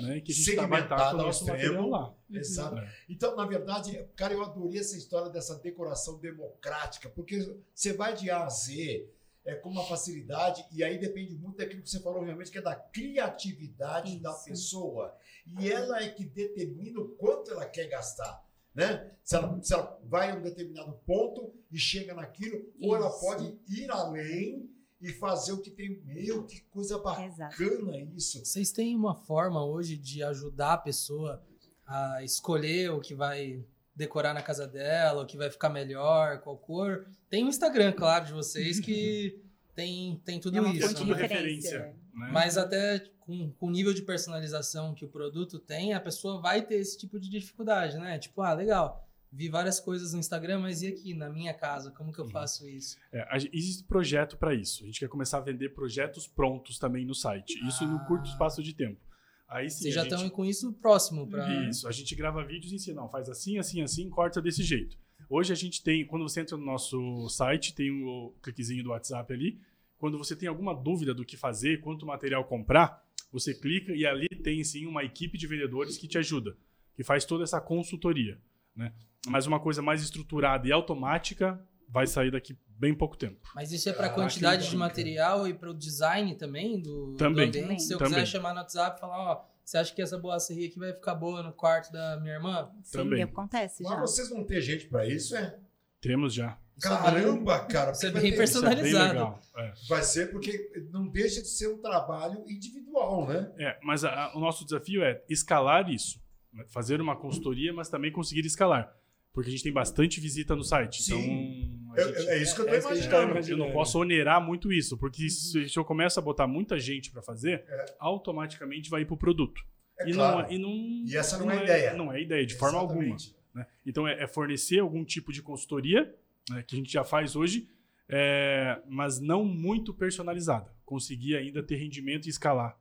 né? Que a gente Segmentado com o nosso material lá. Exato. É. Então, na verdade, cara, eu adorei essa história dessa decoração democrática, porque você vai de A a Z é, com uma facilidade, e aí depende muito daquilo que você falou, realmente, que é da criatividade da pessoa. E ela é que determina o quanto ela quer gastar. Né? Se, ela, se ela vai a um determinado ponto e chega naquilo, ou ela Isso. pode ir além e fazer o que tem. Meu, que coisa Exato. bacana isso. Vocês têm uma forma hoje de ajudar a pessoa a escolher o que vai decorar na casa dela, o que vai ficar melhor, qual cor? Tem o Instagram, claro, de vocês que tem, tem tudo É uma isso. de né? referência. né? Mas até com, com o nível de personalização que o produto tem, a pessoa vai ter esse tipo de dificuldade, né? Tipo, ah, legal, vi várias coisas no Instagram, mas e aqui, na minha casa, como que eu Uhum. faço isso? É, gente- existe projeto para isso. A gente quer começar a vender projetos prontos também no site. Isso no Ah. curto espaço de tempo. Aí sim, Vocês já gente- estão com isso próximo para Isso, a gente grava vídeos e ensina, não, faz assim, assim, assim, corta desse jeito. Hoje a gente tem, quando você entra no nosso site, tem o cliquezinho do WhatsApp ali. Quando você tem alguma dúvida do que fazer, quanto material comprar, você clica e ali tem sim uma equipe de vendedores que te ajuda, que faz toda essa consultoria. Né? Mas uma coisa mais estruturada e automática vai sair daqui bem pouco tempo. Mas isso é para Ah, quantidade de material e para o design também do, Também. do ambiente? Se eu Também. quiser chamar no WhatsApp e falar, ó, você acha que essa boaceria aqui vai ficar boa no quarto da minha irmã? Sim, Também. acontece já. Mas vocês vão ter gente para isso, é? Temos já. É Caramba, cara. isso é bem é Personalizado. É. Vai ser porque não deixa de ser um trabalho individual, né? É, mas a- a- o nosso desafio é escalar isso. né? Fazer uma consultoria, mas também conseguir escalar. Porque a gente tem bastante visita no site. Sim. Então, Eu- gente- é isso que eu tô é isso que a gente tá imaginando. imaginando. eu não posso onerar muito isso. Porque se, se eu começo a botar muita gente para fazer, É. automaticamente vai ir para o produto. É e, claro. não, e, não, E essa não é a ideia. Não é a ideia, de forma alguma. Né? Então, é, é fornecer algum tipo de consultoria, né, que a gente já faz hoje, é, mas não muito personalizada. Conseguir ainda ter rendimento e escalar.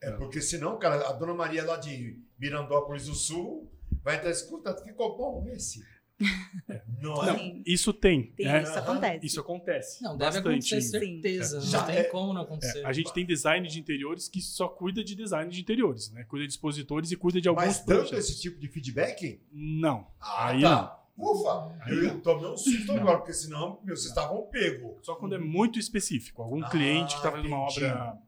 É porque senão, cara, a dona Maria lá de Mirandópolis do Sul vai estar escuta, ficou bom esse. Não é? Sim, Isso tem. tem, né? isso acontece. Isso acontece. Não, deve bastante. acontecer, certeza. Já Não tem é- como não acontecer. É, a gente tem design de interiores que só cuida de design de interiores, né? Cuida de expositores e cuida de alguns Mas dando projetos. esse tipo de feedback? Não. Ah, Aí tá. Ufa, Aí eu tomei um susto Não. agora, porque senão, meu, vocês estavam pego. Só quando é muito específico. Algum Ah, cliente que está fazendo uma obra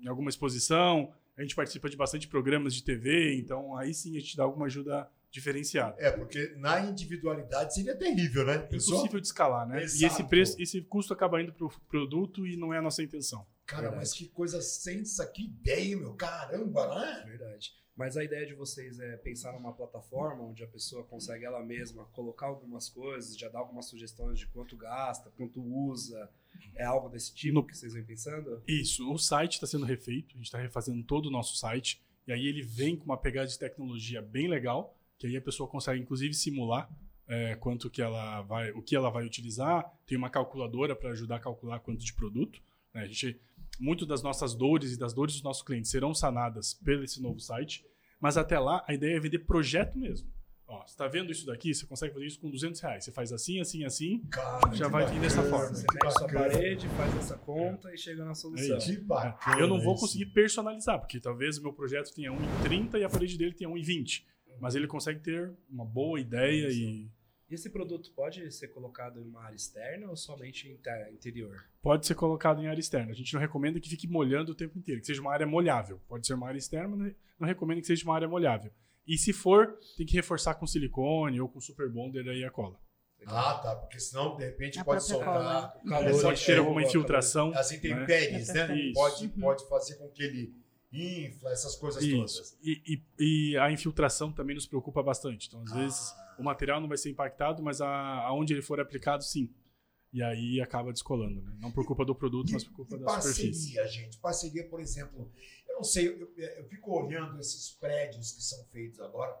em alguma exposição, a gente participa de bastante programas de TV, então aí sim a gente dá alguma ajuda diferenciada. É, porque na individualidade seria terrível, né? É Pensou? impossível de escalar, né? E esse Exato. preço, esse custo acaba indo para o produto e não é a nossa intenção. Cara, Verdade. mas que coisa sensa, que ideia, meu. Caramba, né? Verdade. Mas a ideia de vocês é pensar numa plataforma onde a pessoa consegue ela mesma colocar algumas coisas, já dar algumas sugestões de quanto gasta, quanto usa. É algo desse tipo No- que vocês vêm pensando? Isso, o site está sendo refeito, a gente está refazendo todo o nosso site, e aí ele vem com uma pegada de tecnologia bem legal, que aí a pessoa consegue inclusive simular é, quanto que ela vai, o que ela vai utilizar, tem uma calculadora para ajudar a calcular quanto de produto. né? A gente, muito das nossas dores e das dores dos nossos clientes serão sanadas pelo esse novo site, mas até lá a ideia é vender projeto mesmo. Ó, você está vendo isso daqui? Você consegue fazer isso com 200 reais. Você faz assim, assim, assim. Cara, Já vai vir dessa forma. Você mete sua parede, faz essa conta e chega na solução. isso. Que bacana. Eu não vou isso. conseguir personalizar, porque talvez o meu projeto tenha 1,30 e a parede dele tenha 1,20. Mas ele consegue ter uma boa ideia E esse produto pode ser colocado em uma área externa ou somente inter- interior? Pode ser colocado em área externa. A gente não recomenda que fique molhando o tempo inteiro, que seja uma área molhável. Pode ser uma área externa, mas não recomenda que seja uma área molhável. E se for, tem que reforçar com silicone ou com super bonder aí a cola. Ah, tá. Porque senão, de repente, A pode soltar. O calor Pode ter alguma infiltração. Assim, tem né? pegs, né? Isso. Pode, Uhum. pode fazer com que ele infla, essas coisas todas. Isso. E, e- e a infiltração também nos preocupa bastante. Então, às Ah. vezes, o material não vai ser impactado, mas a, aonde ele for aplicado, sim. E aí acaba descolando, né? Não por culpa do produto, mas por culpa E da superfície. parceria, gente. Parceria, por exemplo, eu não sei, eu, eu fico olhando esses prédios que são feitos agora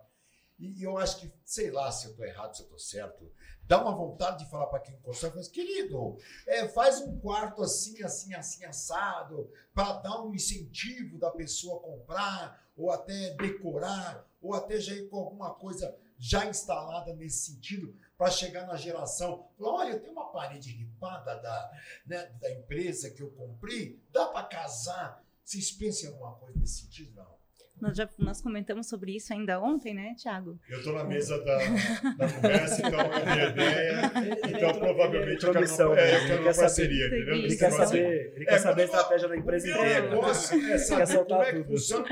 e, e eu acho que, sei lá se eu estou errado, se eu estou certo, dá uma vontade de falar para quem constrói, mas querido, é, faz um quarto assim, assim, assim, assado, para dar um incentivo da pessoa comprar, ou até decorar, ou até já ir com alguma coisa já instalada nesse sentido, para chegar na geração. Olha, tem uma parede ripada da, né, da empresa que eu comprei, dá para casar. Vocês pensam em alguma coisa nesse sentido? Não. Nós, já, nós comentamos sobre isso ainda ontem, né, Thiago? Eu estou na mesa da, da conversa, então dei a ideia. Então, provavelmente, eu quero uma, é, eu ele quero quer uma saber. parceria, entendeu? Ele quer saber, ele quer É, saber a estratégia da empresa inteira. negócio é Quer saber soltar como é que tudo. funciona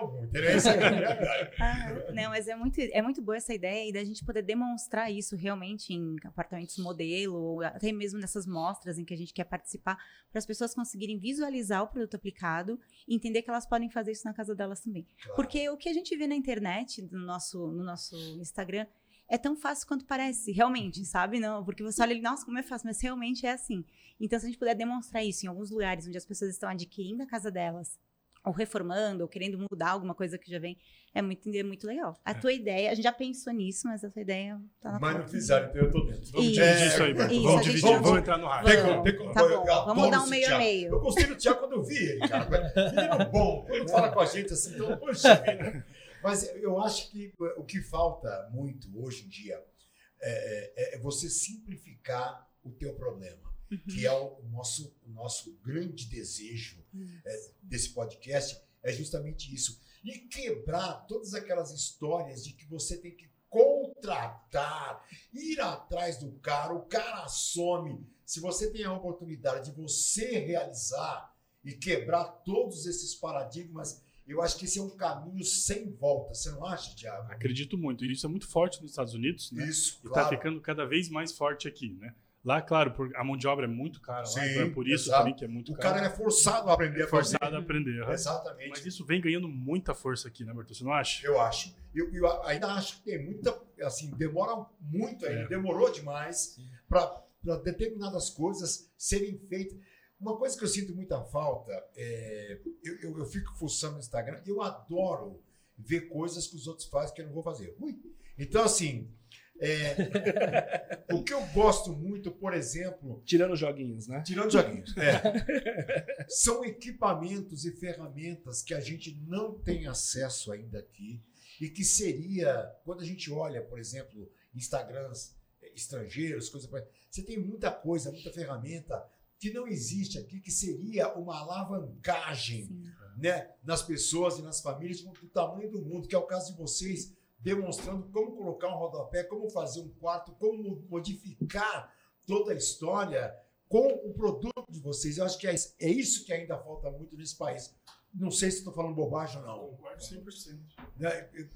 algum, entendeu? Essa é a verdade. Ah, não, mas é muito, é muito boa essa ideia e da gente poder demonstrar isso realmente em apartamentos modelo, ou até mesmo nessas mostras em que a gente quer participar, para as pessoas conseguirem visualizar o produto aplicado e entender que elas podem fazer isso na casa delas também. Porque o que a gente vê na internet, no nosso, no nosso Instagram, é tão fácil quanto parece, realmente, sabe? Não, porque você olha e, nossa, como é fácil, mas realmente é assim. Então, se a gente puder demonstrar isso em alguns lugares onde as pessoas estão adquirindo a casa delas, ou reformando, ou querendo mudar alguma coisa que já vem, é muito, é muito legal. A tua ideia, a gente já pensou nisso, mas a tua ideia tá na Mas não fizeram, então eu tô dentro. Isso. Vamos dividir isso aí, Beto. Isso, Vamos dividir, vai- vamos entrar no como, tem como. Tá bom, vamos dar um meio a meio. Eu gostei do Thiago quando eu vi ele, cara. Menino bom, quando fala com a gente assim, então, poxa vida. Mas eu acho que o que falta muito hoje em dia é, é- é você simplificar o teu problema, que é o nosso, o nosso grande desejo é, desse podcast, é justamente isso. E quebrar todas aquelas histórias de que você tem que contratar, ir atrás do cara, o cara some. Se você tem a oportunidade de você realizar e quebrar todos esses paradigmas, eu acho que esse é um caminho sem volta. Você não acha, Thiago? Acredito muito. E isso é muito forte nos Estados Unidos, né? Isso, E claro. tá ficando cada vez mais forte aqui, né? Lá, claro, a mão de obra é muito cara, lá, Sim, então é por isso exato. também que é muito O caro. cara é forçado a aprender a fazer. forçado a aprender. Exatamente. Mas isso vem ganhando muita força aqui, né, Bertô? Você não acha? Eu acho. Eu, eu ainda acho que tem muita. Assim, demora muito ainda, É. demorou demais para determinadas coisas serem feitas. Uma coisa que eu sinto muita falta é. Eu, eu, eu fico fuçando no Instagram, eu adoro ver coisas que os outros fazem que eu não vou fazer. Ui. Então, assim. É, o que eu gosto muito, por exemplo, Tirando os joguinhos, né? Tirando joguinhos. É. São equipamentos e ferramentas que a gente não tem acesso ainda aqui e que seria, quando a gente olha, por exemplo, Instagrams eh, estrangeiros, coisa você tem muita coisa, muita ferramenta que não existe aqui, que seria uma alavancagem Sim. né, nas pessoas e nas famílias do tamanho do mundo, que é o caso de vocês, demonstrando como colocar um rodapé, como fazer um quarto, como modificar toda a história com o produto de vocês. Eu acho que é, isso- é que ainda falta muito nesse país. Não sei se estou falando bobagem ou não. Concordo 100%. né?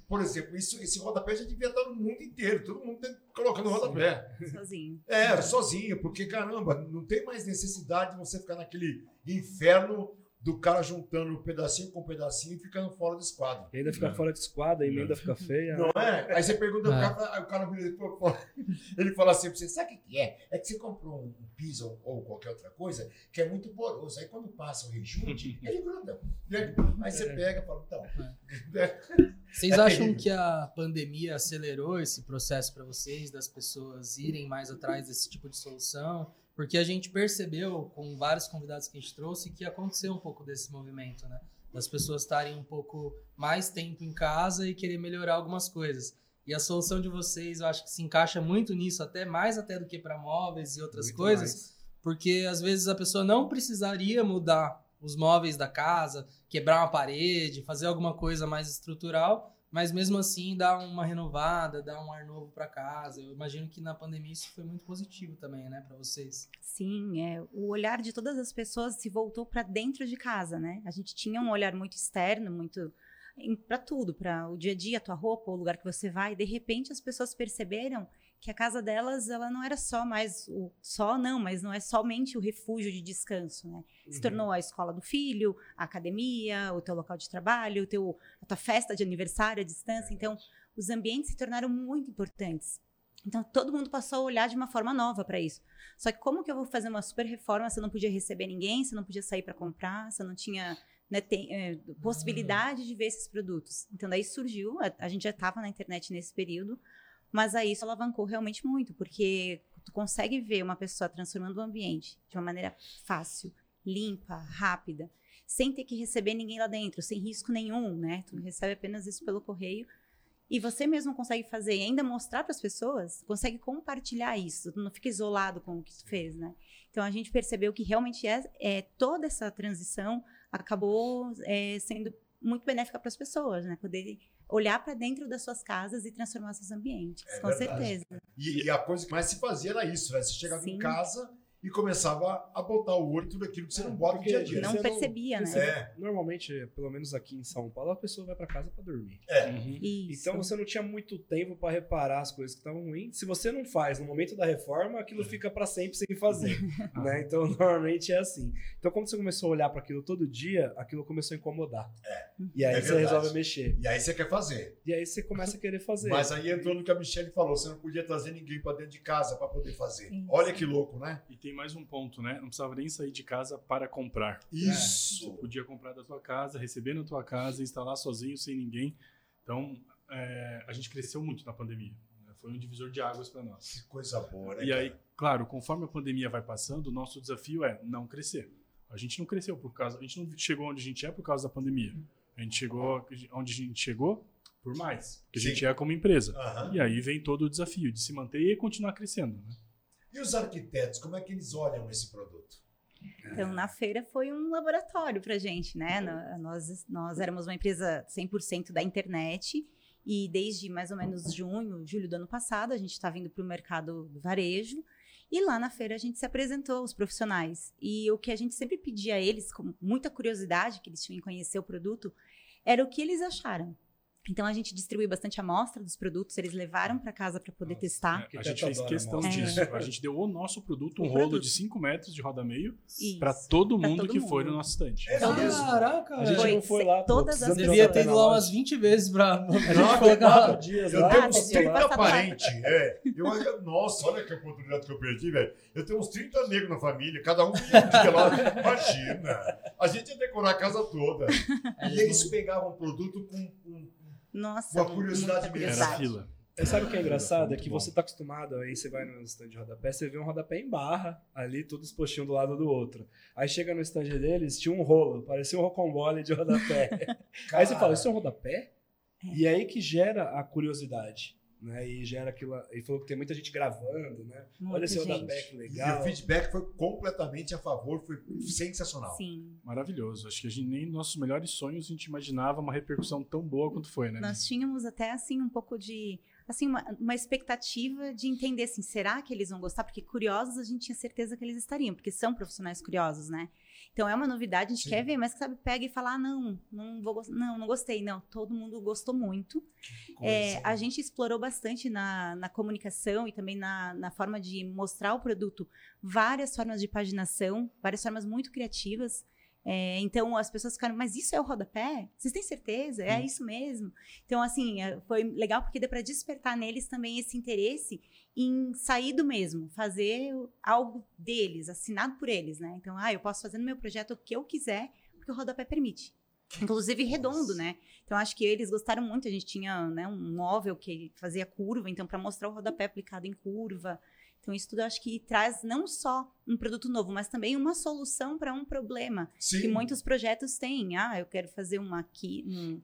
Por exemplo, isso, esse rodapé já devia estar no mundo inteiro. Todo mundo tem colocando rodapé. Sozinho. É, sozinho, porque caramba, não tem mais necessidade de você ficar naquele inferno do cara juntando um pedacinho com um pedacinho e ficando fora do esquadro. E ainda fica Não. fora de esquadra, a emenda fica feia. Não é? Aí você pergunta É. cara, aí o cara vira e fala- ele fala assim pra você, sabe o que é? É que você comprou um piso ou, ou qualquer outra coisa que é muito poroso. Aí quando passa o rejunte, ele gruda. Aí você pega e fala, então. Vocês É acham terrível. que a pandemia acelerou esse processo para vocês, das pessoas irem mais atrás desse tipo de solução? Porque a gente percebeu, com vários convidados que a gente trouxe, que aconteceu um pouco desse movimento, né? Das pessoas estarem um pouco mais tempo em casa e querer melhorar algumas coisas. E a solução de vocês, eu acho que se encaixa muito nisso, até mais até do que para móveis e outras Muito coisas. mais. Porque às vezes a pessoa não precisaria mudar os móveis da casa, quebrar uma parede, fazer alguma coisa mais estrutural, Mas mesmo assim dá uma renovada, dá um ar novo para casa. Eu imagino que na pandemia isso foi muito positivo também, né, para vocês. Sim, é, o olhar de todas as pessoas se voltou para dentro de casa, né? A gente tinha um olhar muito externo, muito para tudo, para o dia a dia, a tua roupa, o lugar que você vai. De repente as pessoas perceberam que a casa delas ela não era só mais o só não, mas não é somente o refúgio de descanso, né? Se Uhum. tornou a escola do filho, a academia, o teu local de trabalho, o teu a tua festa de aniversário à distância. Então, os ambientes se tornaram muito importantes. Então, todo mundo passou a olhar de uma forma nova para isso. Só que como que eu vou fazer uma super reforma se eu não podia receber ninguém, se eu não podia sair para comprar, se eu não tinha né, tem, é, possibilidade de ver esses produtos? Então, daí surgiu, a, a gente já estava na internet nesse período, mas aí isso alavancou realmente muito, porque tu consegue ver uma pessoa transformando o ambiente de uma maneira fácil, limpa, rápida, sem ter que receber ninguém lá dentro, sem risco nenhum, né? Tu recebe apenas isso pelo correio e você mesmo consegue fazer e ainda mostrar para as pessoas, consegue compartilhar isso, tu não fica isolado com o que tu fez, né? Então a gente percebeu que realmente é, é toda essa transição acabou é, sendo muito benéfica para as pessoas, né? Poder olhar para dentro das suas casas e transformar seus ambientes, É com verdade. certeza. E, e a coisa que mais se fazia era isso, né? Você chegava em Sim. casa e começava a botar o olho tudo aquilo que você não bota no dia a dia. Não Você não- percebia, né? você- É. Normalmente, pelo menos aqui em São Paulo, a pessoa vai pra casa pra dormir. Uhum. Isso. Então você não tinha muito tempo pra reparar as coisas que estavam ruins. Se você não faz no momento da reforma, aquilo fica pra sempre sem fazer, né? Então normalmente é assim. Então quando você começou a olhar pra aquilo todo dia, aquilo começou a incomodar. E aí É você resolve mexer. E aí você quer fazer. E aí você começa a querer fazer. Mas aí entrou no que a Michelle falou, você não podia trazer ninguém para dentro de casa para poder fazer. Isso. Olha que louco, né? E tem mais um ponto, né? Não precisava nem sair de casa para comprar. Você Isso. podia comprar da tua casa, receber na tua casa, instalar sozinho, sem ninguém. Então, é, a gente cresceu muito na pandemia. né? Foi um divisor de águas para nós. Que coisa boa, né? E aí, cara? claro, conforme a pandemia vai passando, o nosso desafio é não crescer. A gente não cresceu por causa, a gente não chegou onde a gente é por causa da pandemia. A gente chegou onde a gente chegou por mais, que a Sim. gente é como empresa. Aham. E aí vem todo o desafio de se manter e continuar crescendo. Né? E os arquitetos, como é que eles olham esse produto? Então, na feira foi um laboratório para gente, né? No- Nós, nós éramos uma empresa 100% da internet e desde mais ou menos junho, julho do ano passado, a gente está vindo para o mercado do varejo e lá na feira a gente se apresentou aos profissionais. E o que a gente sempre pedia a eles, com muita curiosidade, que eles tinham em conhecer o produto, era o que eles acharam. Então, a gente distribuiu bastante amostra dos produtos, eles levaram para casa para poder Nossa, testar. É, a gente fez questão amostra. disso. A gente deu o nosso produto, um O rolo produto. de 5 metros de roda meio, para todo Pra mundo todo que foi mundo. no nosso estande. É? Caraca, A gente velho. Foi não foi lá. todas as. Devia ter ido lá umas 20 vezes colocar. Dias Eu lá. tenho uns você tinha 30 passado lá. parentes. É. Eu, nossa, olha que oportunidade que eu perdi, velho. Eu tenho uns 30 negros na família, cada um um dia lá. Imagina. A gente ia decorar a casa toda. E eles pegavam o produto com, com Nossa, Uma curiosidade mesmo. Era fila. É, sabe o que é engraçado? É que você tá acostumado, aí você vai no stand de rodapé, você vê um rodapé em barra, ali, todos os postinhos do lado do outro. Aí chega no stand deles, tinha um rolo, parecia um rocambole de rodapé. aí você fala, isso é um rodapé? E aí que gera a curiosidade, né? E gera aquilo. E falou que tem muita gente gravando, né? Olha Muita esse rodapé, gente. que E legal. o feedback foi completamente a favor, foi sensacional. Sim. Maravilhoso. Acho que a gente nem nos nossos melhores sonhos a gente imaginava uma repercussão tão boa quanto foi, né? Nós tínhamos até assim um pouco de assim uma, uma expectativa de entender assim, será que eles vão gostar? Porque curiosos a gente tinha certeza que eles estariam, porque são profissionais curiosos, né? Então é uma novidade, a gente Sim. quer ver, mas sabe, pega e fala, ah, não, não vou não, não gostei, não. Todo mundo gostou muito. É, a gente explorou bastante na, na comunicação e também na, na forma de mostrar o produto várias formas de paginação, várias formas muito criativas. É, então as pessoas ficaram, mas isso é o rodapé? Vocês têm certeza? É isso mesmo? Então, assim, é, foi legal porque deu para despertar neles também esse interesse em sair do mesmo, fazer algo deles, assinado por eles, né? Então, ah, eu posso fazer no meu projeto o que eu quiser, porque o rodapé permite. Inclusive redondo, né? Então acho que eles gostaram muito. A gente tinha né, um móvel que fazia curva, então para mostrar o rodapé aplicado em curva. Então isso tudo acho que traz não só um produto novo, mas também uma solução para um problema Sim. que muitos projetos têm. Ah, eu quero fazer uma aqui, um,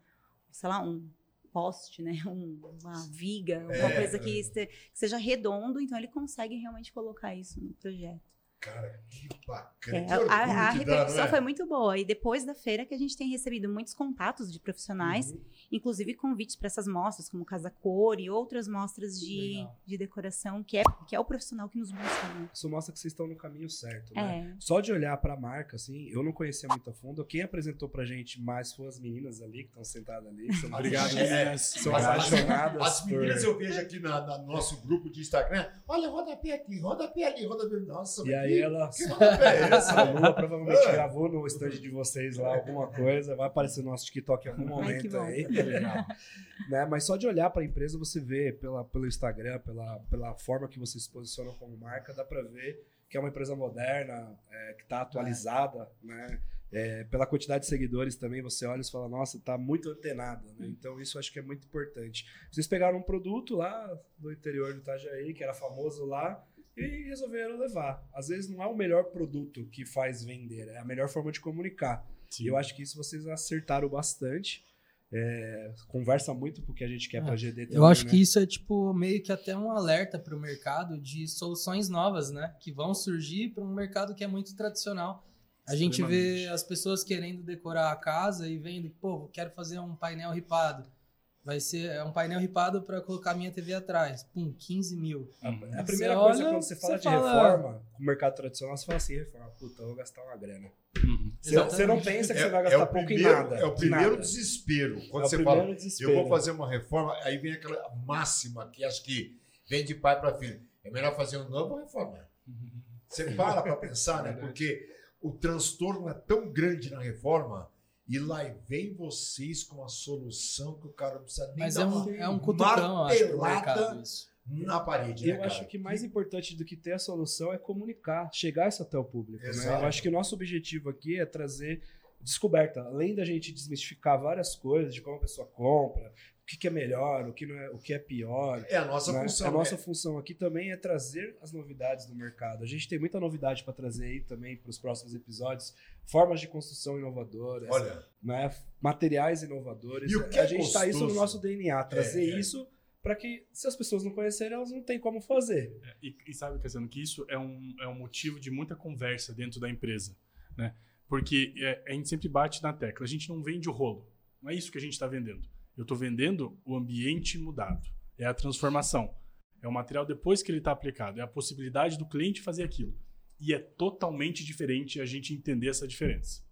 sei lá, um poste, né? Um- uma viga, alguma É, coisa que, este- que seja redondo. Então ele consegue realmente colocar isso no projeto. Cara, que É, bacana. que a, a dá, repercussão não é? foi muito boa. E depois da feira que a gente tem recebido muitos contatos de profissionais, Uhum. inclusive convites para essas mostras, como Casa Cor e outras mostras de, Legal. de decoração, que é, que é o profissional que nos busca. Né? Isso mostra que vocês estão no caminho certo, né? É. Só de olhar pra marca, assim, eu não conhecia muito a fundo. Quem apresentou pra gente mais foram as meninas ali, que estão sentadas ali. São, Obrigado, É, meninas. são Mas as- apaixonadas As meninas por... eu vejo aqui na, na- no nosso grupo de Instagram. Olha, rodapé aqui, rodapé ali, rodapé. Nossa, E mas aí ela... É esse? A Lua provavelmente Ah. gravou no stand de vocês lá alguma coisa. Vai aparecer no nosso TikTok em algum Ai, que momento bom. aí. né? Mas só de olhar para a empresa, você vê pela, pelo Instagram, pela, pela forma que vocês se posicionam como marca, dá para ver que é uma empresa moderna, é, que está atualizada, né? É, pela quantidade de seguidores também, você olha e fala, nossa, tá muito antenada, né? Então isso eu acho que é muito importante. Vocês pegaram um produto lá do interior do Itajaí, que era famoso lá, e resolveram levar. Às vezes não é o melhor produto que faz vender, é a melhor forma de comunicar. Sim. E eu acho que isso vocês acertaram bastante. É, conversa muito porque a gente quer pra GD também. Eu acho né? que isso é tipo meio que até um alerta para o mercado de soluções novas, né? Que vão surgir para um mercado que é muito tradicional. A gente vê as pessoas querendo decorar a casa e vendo, pô, quero fazer um painel ripado. Vai ser é um painel ripado para colocar minha TV atrás. Pum, 15 mil. A, a Você primeira coisa olha, quando você fala você de fala- reforma, com o mercado tradicional, você fala assim, reforma, puta, eu vou gastar uma grana. Uhum. Você, você não pensa que É, você vai é gastar o pouco primeiro, em nada. é o primeiro nada. desespero. Quando É você fala, desespero. eu vou fazer uma reforma, aí vem aquela máxima que acho que vem de pai para filho. É melhor fazer um novo ou reformar? Você para para pensar, né? Porque o transtorno é tão grande na reforma e lá vem vocês com a solução que o cara não precisa nem Mas dar é uma um, é um cutucão, acho, martelada isso. na parede, né, Eu cara? acho que mais importante do que ter a solução é comunicar, chegar isso até o público. Né? Eu acho que o nosso objetivo aqui é trazer descoberta, além da gente desmistificar várias coisas de como a pessoa compra, o que, que é melhor, o que, não é, o que é pior. É a nossa né? função. a nossa né? função aqui também é trazer as novidades do mercado. A gente tem muita novidade para trazer aí também para os próximos episódios. Formas de construção inovadoras, Olha, né? materiais inovadores. E o que a é gente está isso no nosso DNA, trazer É, é. isso para que, se as pessoas não conhecerem, elas não têm como fazer. E, e sabe, Cassiano, que isso é um, é um motivo de muita conversa dentro da empresa, né? Porque é, a gente sempre bate na tecla, a gente não vende o rolo, não é isso que a gente está vendendo. Eu estou vendendo o ambiente mudado, é a transformação, é o material depois que ele está aplicado, é a possibilidade do cliente fazer aquilo. E é totalmente diferente a gente entender essa diferença.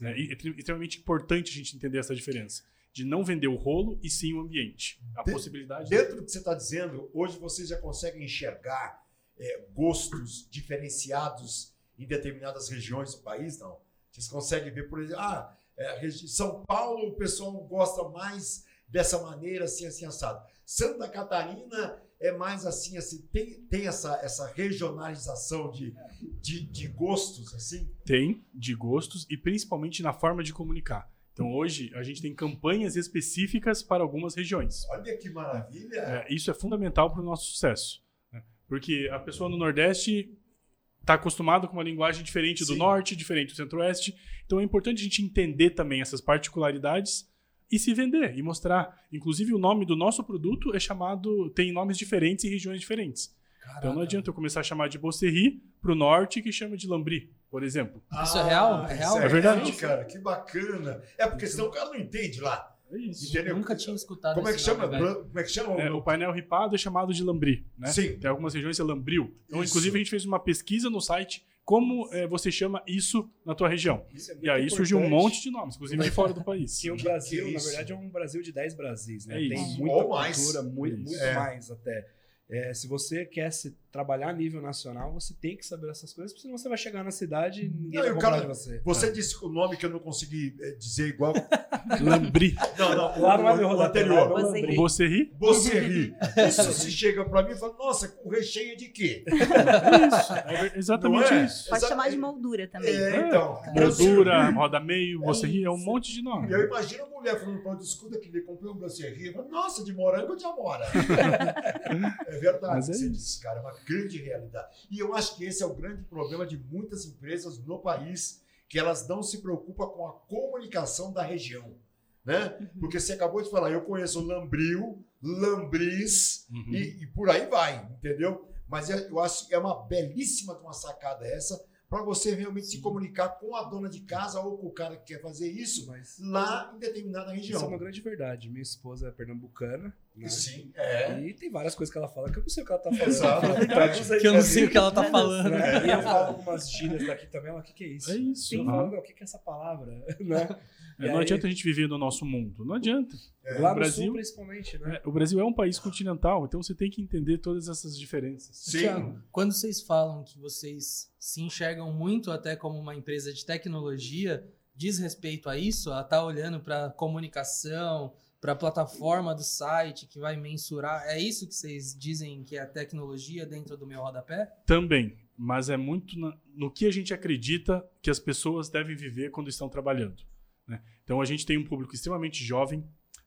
né? E é extremamente importante a gente entender essa diferença. De não vender o rolo e sim o ambiente. A De- possibilidade Dentro do que você está dizendo, hoje vocês já conseguem enxergar é, gostos diferenciados em determinadas regiões do país, não? Vocês conseguem ver, por exemplo, ah, é, São Paulo o pessoal gosta mais dessa maneira, assim, assim, assado. Santa Catarina é mais assim, assim tem, tem essa, essa regionalização de, de, de gostos, assim? Tem, de gostos e principalmente na forma de comunicar. Então hoje a gente tem campanhas específicas para algumas regiões. Olha que maravilha! É, isso é fundamental para o nosso sucesso. né? Porque a pessoa no Nordeste está acostumada com uma linguagem diferente do Sim. Norte, diferente do Centro-Oeste. Então é importante a gente entender também essas particularidades e se vender e mostrar. Inclusive o nome do nosso produto é chamado, tem nomes diferentes em regiões diferentes. Então não adianta eu começar a chamar de Bosserri para o Norte que chama de Lambri, por exemplo. Isso é real? É real? É verdade. real, cara, que bacana. É porque senão o cara não entende lá. É isso. Entendeu? Nunca tinha escutado Como é que chama? Como é que chama? É, o painel ripado é chamado de lambri, né? Sim. Tem algumas regiões que é lambril. Então, Isso. inclusive, a gente fez uma pesquisa no site como é, você chama isso na tua região. Isso é muito E aí surgiu um monte de nomes, inclusive de fora do país. Que o Brasil, que na verdade, é um Brasil de 10 Brasis, né? É Tem muita Ou mais. cultura, muito, Isso. muito É. mais até. É, se você quer se trabalhar a nível nacional, você tem que saber essas coisas, porque senão você vai chegar na cidade e ninguém Não, vai e o comprar cara- de você. Você disse o nome que eu não consegui eh, dizer igual. Lambri. Não, não, Lá é o, o rodateio, anterior. é o Você ri? Você ri. Isso se chega pra mim e fala, nossa, o recheio é de quê? É ver- exatamente Não é? isso. Pode Exa- chamar de moldura também. É, então. Moldura, roda meio, você ri, é um monte de nome. E eu imagino a mulher falando pra escuta que ele comprou um falo, Nossa, de morango de amora? é verdade. Mas é você isso. disse, cara, é uma grande realidade. E eu acho que esse é o grande problema de muitas empresas no país, que elas não se preocupam com a comunicação da região. Né? Porque você acabou de falar, eu conheço Lambril, Lambris Uhum. e, e por aí vai, entendeu? Mas é- eu acho que é uma belíssima de uma sacada essa para você realmente se comunicar com a dona de casa ou com o cara que quer fazer isso Mas lá em determinada isso é uma região. grande verdade. Minha esposa é pernambucana, né? Sim, é. E tem várias coisas que ela fala que eu não sei o que ela tá falando. Exato, é. Que eu não sei o que ela tá falando. Né? E eu falo algumas gírias daqui também, ela, o que, que é isso? É isso. Falo, "Não, o que, que é essa palavra? né? É, não aí- adianta a gente viver no nosso mundo. Não adianta. Lá o no Brasil- sul, principalmente, né? É, o Brasil é um país continental, então você tem que entender todas essas diferenças. Sim. Thiago, quando vocês falam que vocês se enxergam muito até como uma empresa de tecnologia, diz respeito a isso? A estar olhando para comunicação, para a plataforma do site que vai mensurar. É isso que vocês dizem que é a tecnologia dentro do meu rodapé? Também, mas é muito na- no que a gente acredita que as pessoas devem viver quando estão trabalhando. né? Então a gente tem um público extremamente jovem,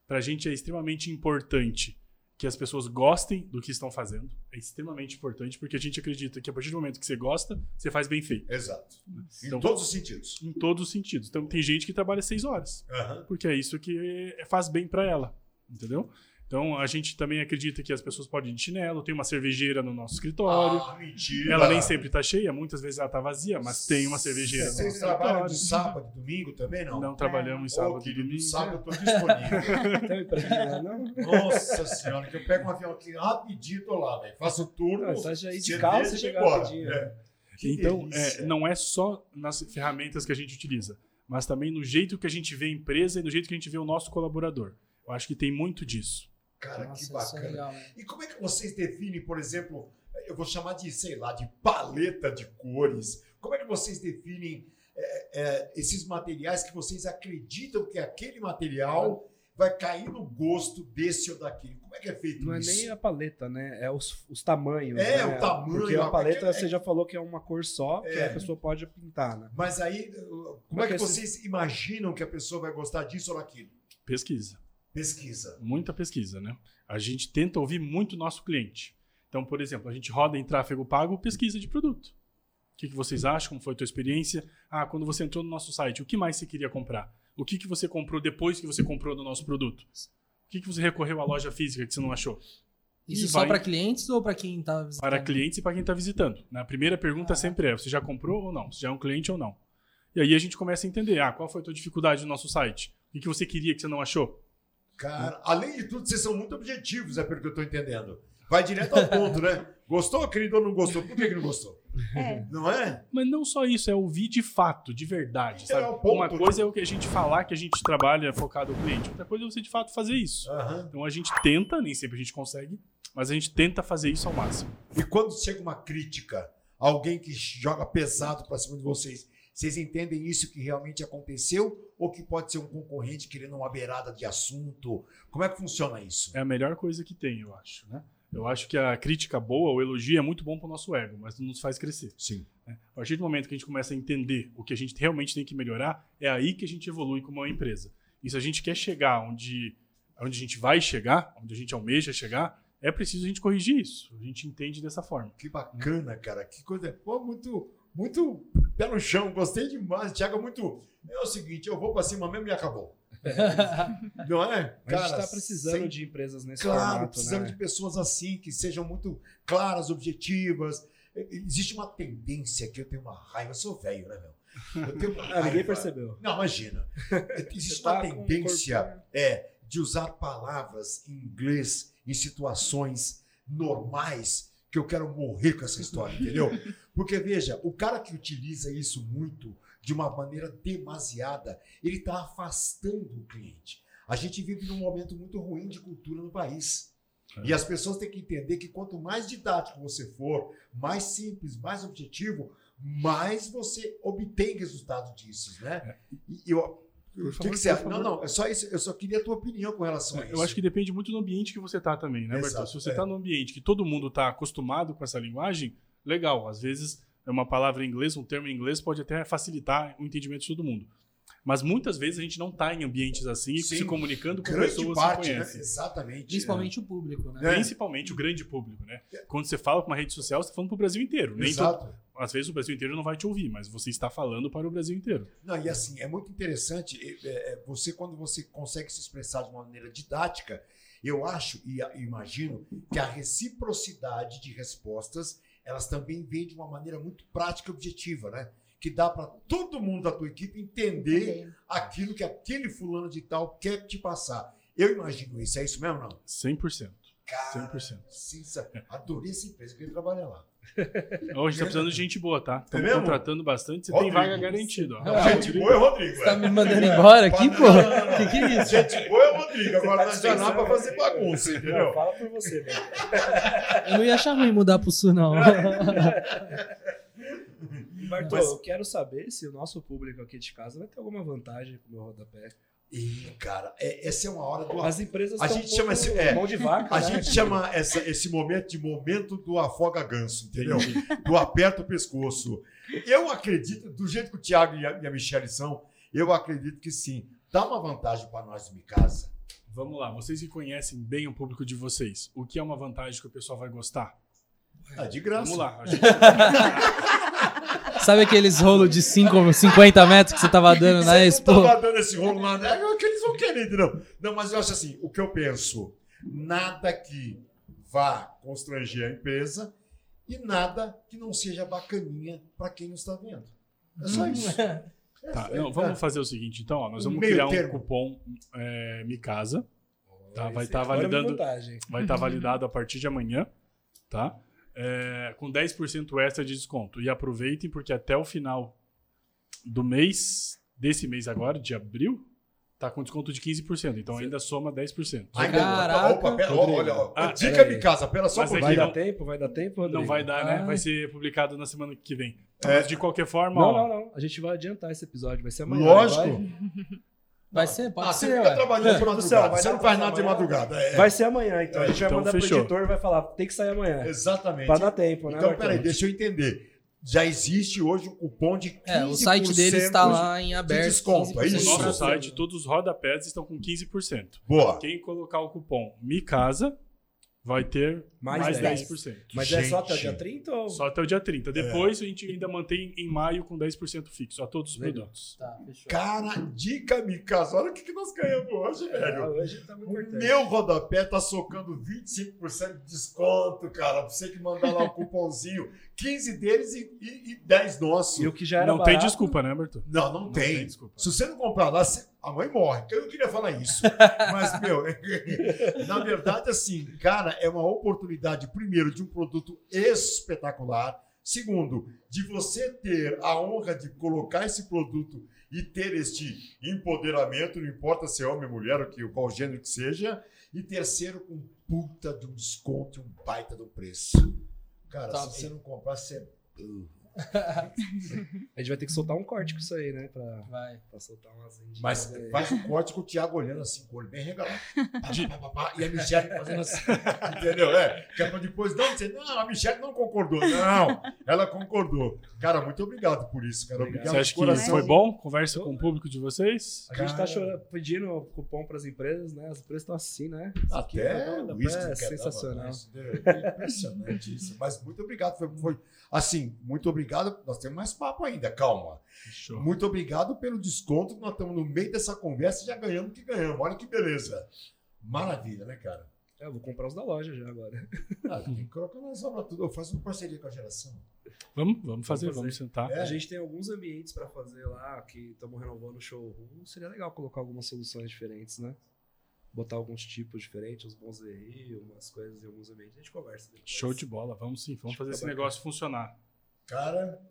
para a gente é extremamente importante que as pessoas gostem do que estão fazendo. É extremamente importante porque a gente acredita que a partir do momento que você gosta, você faz bem feito. Exato. Em Então- todos os sentidos. Em todos os sentidos. Então tem gente que trabalha seis horas. Aham. porque é isso que faz bem para ela, entendeu? Então a gente também acredita que as pessoas podem ir de chinelo, tem uma cervejeira no nosso escritório. Ah, mentira. ela nem sempre tá cheia, muitas vezes ela tá vazia, mas tem uma cervejeira no Vocês nosso trabalham de sábado e domingo também, não? Não, trabalhamos em sábado e domingo. sábado eu tô disponível. Nossa senhora, que eu pego um avião aqui rapidinho tô lá, velho. Faço turno. Não, só já ir de calça e chegar rapidinho. É. Que Então, é, não é só nas ferramentas que a gente utiliza, mas também no jeito que a gente vê a empresa e no jeito que a gente vê o nosso colaborador. Eu acho que tem muito disso. Cara, Nossa, que é bacana. legal. né? E como é que vocês definem, por exemplo, eu vou chamar de, sei lá, de paleta de cores. Como é que vocês definem é, é, esses materiais que vocês acreditam que aquele material vai cair no gosto desse ou daquele? Como é que é feito Não é isso? nem a paleta, né? É os, os tamanhos. É, né? o tamanho, Porque a a- paleta é- você já falou que é uma cor só, que É. a pessoa pode pintar, né? Mas aí, uh, como é que vocês imaginam que a pessoa vai gostar disso ou daquilo? Pesquisa. Pesquisa. muita pesquisa, né? A gente tenta ouvir muito o nosso cliente. Então, por exemplo, a gente roda em tráfego pago pesquisa de produto. O que, que vocês acham? Como foi a tua experiência? Ah, quando você entrou no nosso site, o que mais você queria comprar? O que, que você comprou depois que você comprou no nosso produto? O que, que você recorreu à loja física que você não achou? Isso E só vai- para clientes ou para quem tá visitando? Para clientes e para quem está visitando. né? A primeira pergunta Ah. sempre é: você já comprou ou não? Você já é um cliente ou não? E aí a gente começa a entender: ah, qual foi a tua dificuldade no nosso site? O que, que você queria que você não achou? Cara, além de tudo, vocês são muito objetivos, é pelo que eu tô entendendo. Vai direto ao ponto, né? Gostou, querido, ou não gostou? Por que, que não gostou? É. Não é? Mas não só isso, é ouvir de fato, de verdade. É ponto, Uma né? coisa é o que a gente falar que a gente trabalha focado no cliente, outra coisa é você de fato fazer isso. Aham. Então a gente tenta, nem sempre a gente consegue, mas a gente tenta fazer isso ao máximo. E quando chega uma crítica, alguém que joga pesado pra cima de vocês, vocês entendem isso que realmente aconteceu ou que pode ser um concorrente querendo uma beirada de assunto? Como é que funciona isso? É a melhor coisa que tem, eu acho. Né? Eu acho que a crítica boa, o elogio é muito bom para o nosso ego, mas não nos faz crescer. Sim. né? A partir do momento que a gente começa a entender o que a gente realmente tem que melhorar, é aí que a gente evolui como uma empresa. E se a gente quer chegar onde, onde a gente vai chegar, onde a gente almeja chegar, é preciso a gente corrigir isso. A gente entende dessa forma. Que bacana, cara. Que coisa. Pô, muito, muito pé no chão. Gostei demais. Thiago, é muito. É o seguinte, eu vou pra cima mesmo e acabou. Não é? a gente tá precisando sem- de empresas nesse Claro, formato, precisando né? de pessoas assim, que sejam muito claras, objetivas. Existe uma tendência que eu tenho uma raiva. Eu sou velho, né, meu? Eu tenho uma Ah, ninguém raiva. percebeu. Não, imagina. Existe tá uma um tendência é, de usar palavras em inglês em situações normais que eu quero morrer com essa história, entendeu? Porque, veja, o cara que utiliza isso muito, de uma maneira demasiada, ele está afastando o cliente. A gente vive num momento muito ruim de cultura no país. E as pessoas têm que entender que quanto mais didático você for, mais simples, mais objetivo, mais você obtém resultado disso, né? E eu, o que, que você acha? Não, não, é só isso. Eu só queria a tua opinião com relação a isso. Eu acho que depende muito do ambiente que você tá também, né, Exato, Bertão? Se você é. tá num ambiente que todo mundo tá acostumado com essa linguagem, legal. Às vezes é uma palavra em inglês, um termo em inglês pode até facilitar o entendimento de todo mundo. Mas muitas vezes a gente não tá em ambientes assim e Sim. se comunicando com pessoas parte, que né? conhecem. Exatamente. Principalmente o público, né? É. Principalmente o grande público, né? Quando você fala com uma rede social, você está falando para o Brasil inteiro. Nem todo- Exato. Às vezes o Brasil inteiro não vai te ouvir, mas você está falando para o Brasil inteiro. Não, e assim, é muito interessante, é, é, você quando você consegue se expressar de uma maneira didática, Eu acho e imagino que a reciprocidade de respostas, elas também vêm de uma maneira muito prática e objetiva, né? Que dá para todo mundo da tua equipe entender aquilo que aquele fulano de tal quer te passar. Eu imagino isso, é isso mesmo, não? 100%. Cara, 100%. sincer- adorei essa empresa, queria trabalhar lá. Hoje tá precisando de gente boa, tá? Estamos mesmo? contratando bastante. Você Rodrigo. tem vaga garantida. Ah, Gente boa é o Rodrigo. Você tá é. me mandando embora aqui, pô? não. Que que é isso? Gente boa é o Rodrigo, agora nós já Não, não para fazer bagunça, entendeu? Fala por você, velho. Eu não ia achar ruim mudar pro sul, não. Bartô, Mas- eu quero saber se o nosso público aqui de casa vai ter alguma vantagem com o meu rodapé. Ih, cara, é- essa é uma hora do As empresas A gente um chama esse- é, mão de vaca, A né? gente chama essa- esse momento de momento do afoga ganso, entendeu? Do aperta o pescoço. Eu acredito, do jeito que o Thiago e a, e a Michelle são, eu acredito que sim. Dá uma vantagem para nós de casa. Vamos lá, vocês que conhecem bem o público de vocês, o que é uma vantagem que o pessoal vai gostar? Ah, de graça. Vamos lá. A gente, Sabe aqueles rolos de cinco, 50 metros que você tava dando na Você Expo? não tava dando esse rolo lá, né? é o que eles vão querer, entendeu? Não, mas eu acho assim, o que eu penso, nada que vá constranger a empresa e nada que não seja bacaninha para quem não está vendo. É só isso. tá, É, não, é. vamos fazer o seguinte, então, ó, nós vamos Meio criar um termo. cupom é, Me Casa, tá? Vai estar agora é validando, vai estar validado a partir de amanhã, tá? É, com 10% extra de desconto. E aproveitem, porque até o final do mês, desse mês agora, de abril, tá com desconto de 15%. Então ainda soma 10%. Ai, Caraca. Opa, pera, olha, ó, Ah, dica me casa, pera só Mas pouquinho. Vai não- dar tempo? Vai dar tempo, Rodrigo? Não vai dar, né? Ah. Vai ser publicado na semana que vem. É. Mas de qualquer forma, Não, ó, não, não. A gente vai adiantar esse episódio. Vai ser amanhã. Lógico. Vai, ser? Pode Ah, você ser, fica ué. trabalhando de É, madrugada. vai Você não faz nada de madrugada. é. vai ser amanhã, então. A gente vai Então, mandar fechou. pro editor e vai falar, tem que sair amanhã. Exatamente. Pra dar tempo, né? Então, peraí, deixa eu entender. Já existe hoje um cupom de 15% É, o site dele está lá em aberto. desconto, é 15% no isso? nosso de site, todos os rodapés estão com 15%. Boa. Quem colocar o cupom Me Casa vai ter Mais mais, 10. 10%. Mas é só até o Gente. dia 30 ou... Só até o dia 30. Depois a gente ainda mantém em maio com 10% fixo a todos os Legal. produtos. Tá, fechou. Cara, dica me casa. Olha o que, que nós ganhamos hoje, Ah, velho. hoje tá muito O importante. meu rodapé tá socando 25% de desconto, cara. Pra você que mandar lá o cupomzinho. 15 deles e, e, e 10 nossos. E o que já era Não tem barato- desculpa, né, Berto? Não, não, Não tem. tem desculpa. Se você não comprar lá, você- a mãe morre. Eu não queria falar isso. Mas, meu, na verdade, assim, cara, é uma oportunidade, primeiro, de um produto espetacular. Segundo, de você ter a honra de colocar esse produto e ter este empoderamento, não importa se é homem, mulher, ou que, qual gênero que seja. E terceiro, com puta de um desconto e um baita do preço. Cara, Top. se você não comprar, você é burro. A gente vai ter que soltar um corte com isso aí, né? Pra, Vai. pra soltar umas Mas aí. faz um corte com o Thiago olhando assim, com o olho bem regalado. E a Michelle fazendo assim. Entendeu? É. Que é pra depois não dizer, não, a Michelle não concordou. Não, ela concordou. Cara, muito obrigado por isso, cara. Obrigado. Obrigado Você acha que coração. foi bom? Conversa com o público de vocês? A gente tá chorando, pedindo cupom pras empresas, né? As empresas estão assim, né? Isso aqui Até é, o é uísque que sensacional. É impressionante isso. Mas muito obrigado. Foi, foi- assim, muito obrigado. Nós temos mais papo ainda, calma. Show. Muito obrigado pelo desconto. Nós estamos no meio dessa conversa e já ganhamos o que ganhamos. Olha que beleza. Maravilha, né, cara? É, eu vou comprar os da loja já agora. Ah, tem que colocar na sobra tudo. Eu faço uma parceria com a geração. Vamos, vamos fazer, fazer. vamos sentar. É. A gente tem alguns ambientes pra fazer lá que estamos renovando o showroom. Seria legal colocar algumas soluções diferentes, né? Botar alguns tipos diferentes, uns bons umas coisas em alguns ambientes. A gente conversa depois. Show de bola, vamos sim, vamos Acho fazer que esse tá negócio funcionar. Cara,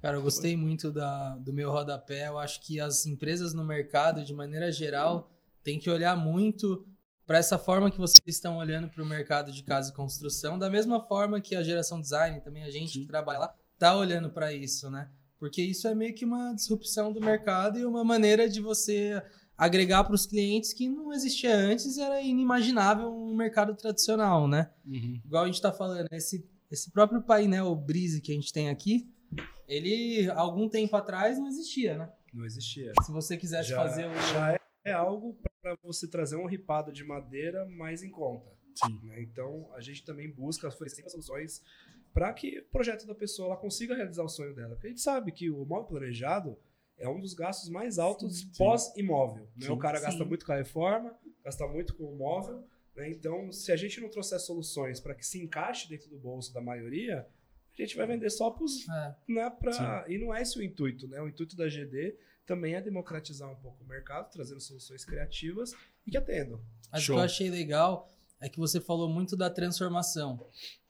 Cara, eu gostei muito da, do meu rodapé. Eu acho que as empresas no mercado, de maneira geral, têm que olhar muito para essa forma que vocês estão olhando para o mercado de casa e construção, da mesma forma que a geração design, também a gente que trabalha lá, tá olhando para isso, né? Porque isso é meio que uma disrupção do mercado e uma maneira de você agregar para os clientes que não existia antes, era inimaginável um mercado tradicional, né? igual a gente tá falando, esse, esse próprio painel Brise que a gente tem aqui, ele, algum tempo atrás, não existia, né? Não existia. Se você quisesse Já, fazer o... já é, é algo para você trazer um ripado de madeira mais em conta. Sim. né? Então, a gente também busca oferecer soluções para que o projeto da pessoa ela consiga realizar o sonho dela. Porque a gente sabe que o móvel planejado é um dos gastos mais altos Sim. pós-imóvel. Né? O cara gasta Sim. muito com a reforma, gasta muito com o móvel, Né? Então, se a gente não trouxer soluções para que se encaixe dentro do bolso da maioria, a gente vai vender só para os. É. Né, pra... E não é esse o intuito, né? O intuito da GD também é democratizar um pouco o mercado, trazendo soluções criativas e que atendam. Mas o Show. que eu achei legal é que você falou muito da transformação.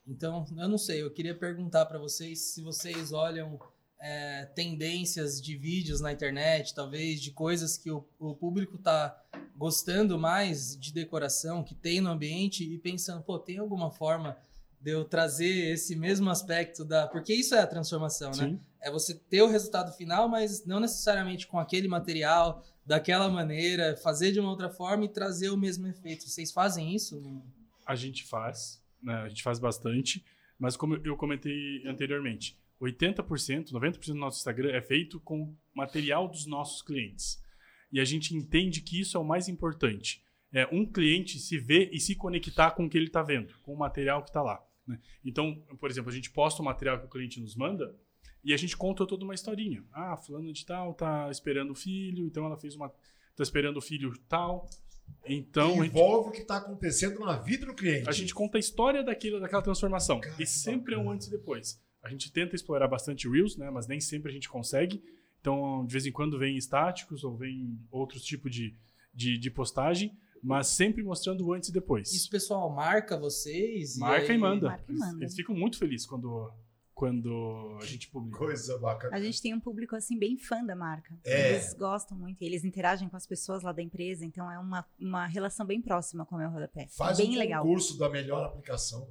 Então, eu não sei, eu queria perguntar para vocês se vocês olham é, tendências de vídeos na internet, talvez de coisas que o, o público tá gostando mais de decoração, que tem no ambiente e pensando, pô, tem alguma forma de eu trazer esse mesmo aspecto da. Porque isso é a transformação, né? Sim. É você ter o resultado final, mas não necessariamente com aquele material, daquela maneira, fazer de uma outra forma e trazer o mesmo efeito. Vocês fazem isso? A gente faz, né? A gente faz bastante, mas como eu comentei anteriormente, 80%, 90% do nosso Instagram é feito com material dos nossos clientes. E a gente entende que isso é o mais importante. É um cliente se ver e se conectar com o que ele está vendo, com o material que está lá. né? Então, por exemplo, a gente posta o material que o cliente nos manda e a gente conta toda uma historinha. Ah, fulano de tal tá esperando o filho, então ela fez uma. tá esperando o filho tal. Então, a gente, Envolve o que está acontecendo na vida do cliente. a gente conta a história daquilo, daquela transformação. Cara, e sempre é um antes e depois. A gente tenta explorar bastante Reels, né? Mas nem sempre a gente consegue. Então, de vez em quando vem estáticos ou vem outros tipos de, de, de postagem, mas sempre mostrando o antes e depois. Isso, pessoal, marca vocês? Marca e, aí- manda. Marca e Eles- manda. Eles, ficam muito felizes quando, quando a gente publica. Coisa bacana. A gente tem um público assim bem fã da marca. É. Eles gostam muito, eles interagem com as pessoas lá da empresa, então é uma, uma relação bem próxima com o meu rodapé. Faz bem um legal. concurso da melhor aplicação.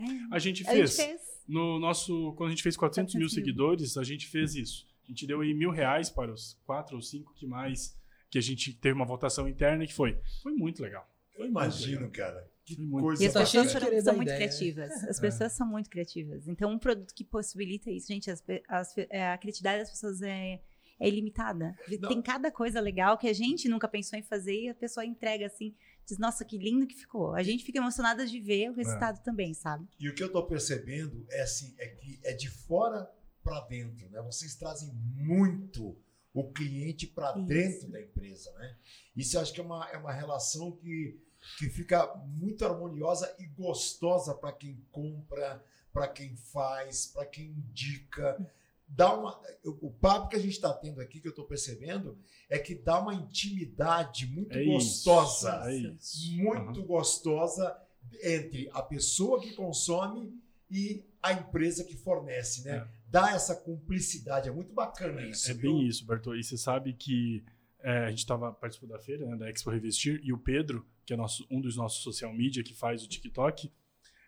É. A gente A gente fez. No nosso, quando a gente fez 400 mil 400 mil. seguidores, a gente fez isso. A gente deu aí mil reais para os quatro ou cinco que mais que a gente teve uma votação interna que foi. Foi muito legal. Eu imagino, cara. Que Foi muito coisa E as pessoas são muito ideia, criativas. As pessoas são muito criativas. Então, um produto que possibilita isso, gente, as as é, a criatividade das pessoas é, é ilimitada. Não. Tem cada coisa legal que a gente nunca pensou em fazer e a pessoa entrega assim, diz, nossa, que lindo que ficou. A gente fica emocionada de ver o resultado também, sabe? E o que eu tô percebendo é assim, é que é de fora para dentro, né? Vocês trazem muito o cliente para dentro da empresa, né? Isso acho que é uma, é uma relação que, que fica muito harmoniosa e gostosa para quem compra, para quem faz, para quem indica. Dá uma, o papo que a gente está tendo aqui, que eu estou percebendo, é que dá uma intimidade muito É gostosa isso. É isso. muito gostosa entre a pessoa que consome e a empresa que fornece, né? É. Dá essa cumplicidade, é muito bacana isso. É viu? bem isso, Bertô. E você sabe que é, a gente estava participando da feira, né, da Expo Revestir, e o Pedro, que é nosso, um dos nossos social media que faz o TikTok,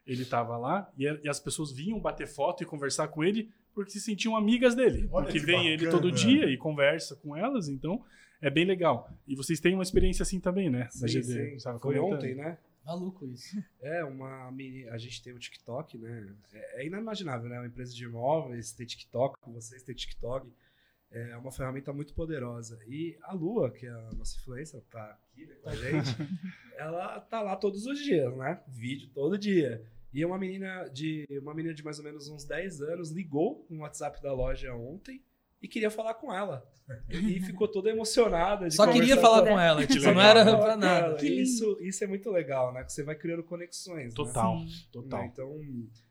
ele estava lá e, e as pessoas vinham bater foto e conversar com ele porque se sentiam amigas dele. Olha porque que vem ele bacana. todo dia e conversa com elas, então é bem legal. E vocês têm uma experiência assim também, né? Da Sim, GD. sim. sabe, Foi comentando. ontem, né? Maluco isso. É, uma mini. A gente tem o TikTok, né? É, é inimaginável, né? Uma empresa de imóveis ter TikTok, vocês ter TikTok. É uma ferramenta muito poderosa. E a Lua, que é a nossa influencer, tá aqui né, com a gente, ela tá lá todos os dias, né? Vídeo todo dia. E uma menina de uma menina de mais ou menos uns 10 anos ligou no WhatsApp da loja ontem e queria falar com ela. E ficou toda emocionada. De Só queria falar com com ela, tipo, não era pra nada. Isso, isso é muito legal, né? Que você vai criando conexões. né? Total, Sim. total. Né? Então,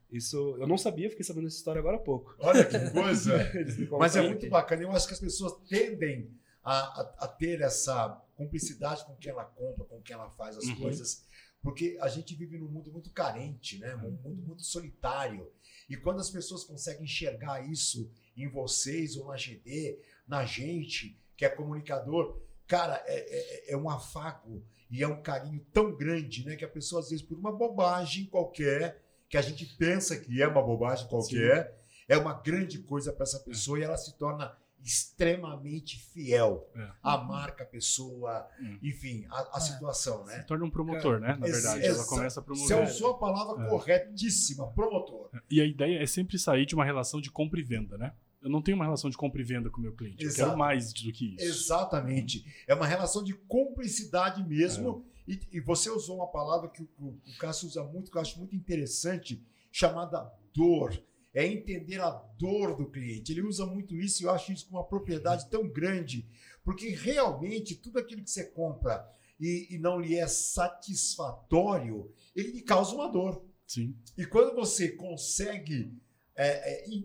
isso eu não sabia, fiquei sabendo essa história agora há pouco. Olha que coisa. Mas é muito bacana. Eu acho que as pessoas tendem a, a- a ter essa cumplicidade com quem ela compra, com quem ela faz as Uhum. coisas, porque a gente vive num mundo muito carente, né? Um mundo muito solitário. E quando as pessoas conseguem enxergar isso em vocês ou na GD, na gente, que é comunicador, cara, é, é- é um afago e é um carinho tão grande, né? Que a pessoa, às vezes, por uma bobagem qualquer, que a gente pensa que é uma bobagem qualquer, é uma grande coisa para essa pessoa e ela se torna extremamente fiel É. à marca, à pessoa, Hum. enfim, à, à É. situação, né? Se torna um promotor, né? Na Ex- verdade, ela exa- começa a Você promover. usou a palavra É. corretíssima, promotor. E a ideia é sempre sair de uma relação de compra e venda, né? Eu não tenho uma relação de compra e venda com o meu cliente. Eu Exato. quero mais do que isso. Exatamente. É uma relação de cumplicidade mesmo. E, e você usou uma palavra que o, o, o Cássio usa muito, que eu acho muito interessante, chamada dor. É entender a dor do cliente. Ele usa muito isso e eu acho isso com uma propriedade tão grande, porque realmente tudo aquilo que você compra e, e não lhe é satisfatório, ele lhe causa uma dor. Sim. E quando você consegue é, é,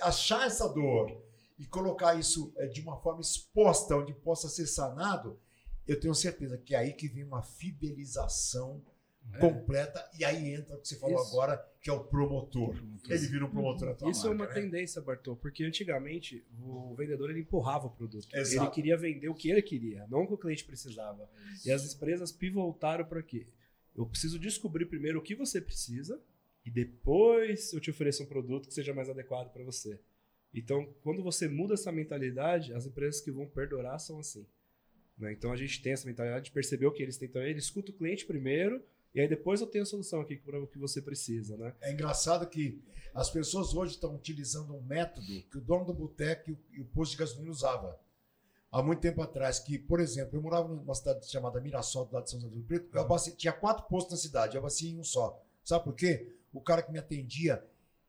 achar essa dor e colocar isso é, de uma forma exposta, onde possa ser sanado, eu tenho certeza que é aí que vem uma fidelização É. completa e aí entra o que você falou Isso. agora, que é o promotor. Ele vira um promotor da tua Isso é uma marca, né? tendência, Bartô, porque antigamente o vendedor ele empurrava o produto. Exato. Ele queria vender o que ele queria, não o que o cliente precisava. E as empresas pivotaram para quê? Eu preciso descobrir primeiro o que você precisa e depois eu te ofereço um produto que seja mais adequado para você. Então, quando você muda essa mentalidade, as empresas que vão perdurar são assim. né? Então, a gente tem essa mentalidade de perceber o que eles têm também. Ele escuta o cliente primeiro e aí depois eu tenho a solução aqui para o que você precisa, né? É engraçado que as pessoas hoje estão utilizando um método que o dono do boteco e o- posto de gasolina usava há muito tempo atrás. Que, por exemplo, eu morava numa cidade chamada Mirassol, lado de São José do Preto. Eu tinha quatro postos na cidade, eu abasteci em um só. Sabe por quê? O cara que me atendia,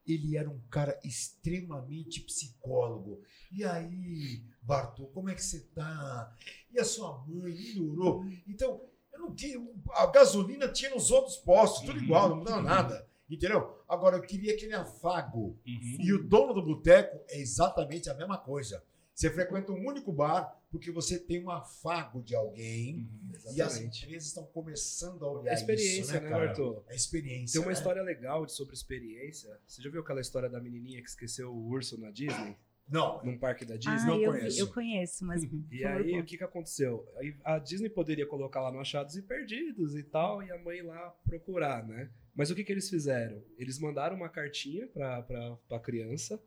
ele era um cara extremamente psicólogo. E aí, Bartô, como é que você tá? E a sua mãe melhorou? Então, não queria. A gasolina tinha nos outros postos, tudo Uhum. igual, não mudava nada. Entendeu? Agora, eu queria aquele afago. Uhum. E o dono do boteco é exatamente a mesma coisa. Você frequenta um único bar porque você tem um afago de alguém. Uhum. E as empresas estão começando a olhar É experiência, isso, né, né, cara? Bartô? É experiência. Tem uma né? história legal sobre experiência. Você já viu aquela história da menininha que esqueceu o urso na Disney? Não, Num parque da Disney? Ah, não eu, conheço. eu conheço, mas. E por favor, aí, o que que aconteceu? A Disney poderia colocar lá no achados e perdidos e tal, e a mãe ir lá procurar, né? Mas o que que eles fizeram? Eles mandaram uma cartinha pra, pra, pra criança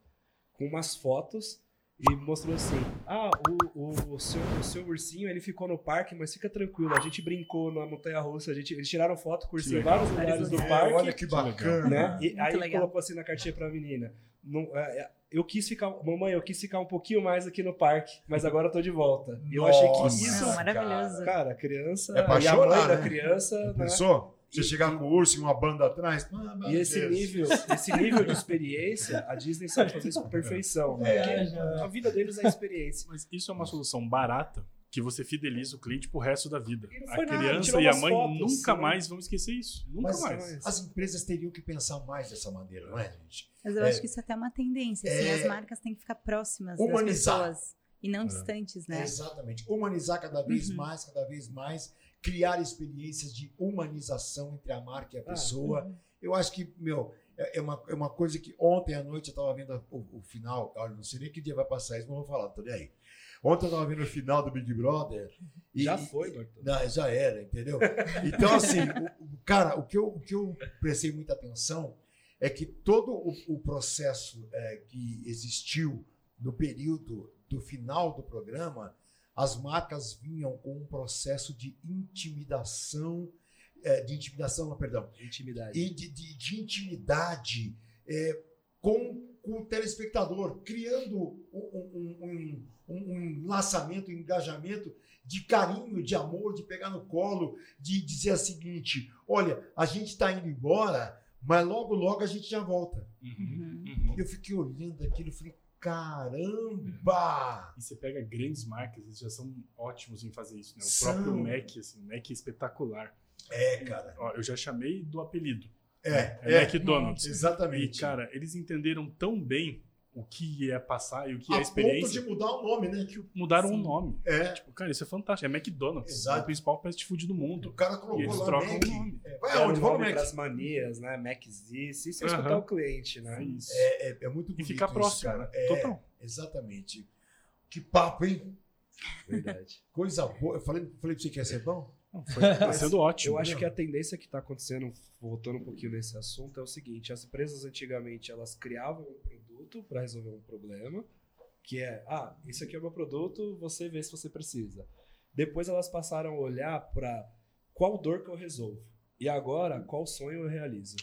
com umas fotos e mostrou assim: ah, o, o, o seu, o seu ursinho ele ficou no parque, mas fica tranquilo, a gente brincou na montanha russa, a gente, eles tiraram foto com o ursinho em vários lugares do É, parque. olha que bacana. né? E Muito aí legal. colocou assim na cartinha pra menina. Não, é, é, eu quis ficar, mamãe, eu quis ficar um pouquinho mais aqui no parque, mas agora eu tô de volta. E eu achei que isso, maravilhoso. cara, a criança É pra e a mãe da né? criança, né? Pensou? Você chegar com o urso e uma banda atrás. Ah, E esse Deus. nível, esse nível de experiência, a Disney sabe fazer isso com perfeição, né? É. Porque a vida deles é experiência. Mas isso é uma solução barata que você fideliza o cliente pro resto da vida. A nada, criança tirou e a mãe fotos, nunca né? mais vão esquecer isso. Nunca Mas mais. as empresas teriam que pensar mais dessa maneira, não é, gente? Mas eu É. acho que isso até é uma tendência. Assim, É. As marcas têm que ficar próximas Humanizar. das pessoas e não distantes, né? Exatamente. Humanizar cada vez Uhum. mais, cada vez mais, criar experiências de humanização entre a marca e a Ah, pessoa. Uhum. Eu acho que, meu, é é uma, é uma coisa que ontem à noite eu estava vendo o, o final, olha, não sei nem que dia vai passar isso, mas eu vou falar, tô nem aí. Ontem eu estava vendo o final do Big Brother. e- Já foi, Bartô. Não, já era, entendeu? Então, assim, o- cara, o que, eu, o que eu prestei muita atenção é que todo o, o processo é, que existiu no período do final do programa, as marcas vinham com um processo de intimidação, é, de intimidação, não, perdão, Intimidade. e de, de- de intimidade é, com, com o telespectador, criando um, um, um, um, um enlaçamento, um engajamento de carinho, de amor, de pegar no colo, de dizer o seguinte: olha, a gente está indo embora, mas logo, logo a gente já volta. Uhum, Uhum. uhum. Eu fiquei olhando aquilo e falei: caramba! E você pega grandes marcas, eles já são ótimos em fazer isso, né? O São. próprio Mac, assim, o Mac é espetacular. É, cara. Ó, eu já chamei do apelido. É, É, é, McDonald's. E, exatamente. cara, eles entenderam tão bem o que é passar e o que a é a ponto experiência, de mudar o nome, né? que mudaram o Sim. nome. É, Tipo, cara, isso é fantástico. É McDonald's. Exato. É o principal fast food do o mundo. cara E colocou eles lá trocam Mac. o nome. É, vai Era aonde? o Vamos Mac. pras manias, né? Mac's isso, isso é Aham. escutar o cliente, né? Isso. É, é, é muito E bonito ficar isso, próximo, cara. né? É, Total. Exatamente. Que papo, hein? Verdade. Coisa boa. Eu falei, falei pra você que ia ser bom? Não, foi, tá sendo ótimo. Eu acho que a tendência que está acontecendo, voltando um pouquinho nesse assunto, é o seguinte: as empresas antigamente elas criavam um produto para resolver um problema, que é, ah, isso aqui é o meu produto, você vê se você precisa. Depois elas passaram a olhar para qual dor que eu resolvo e agora qual sonho eu realizo.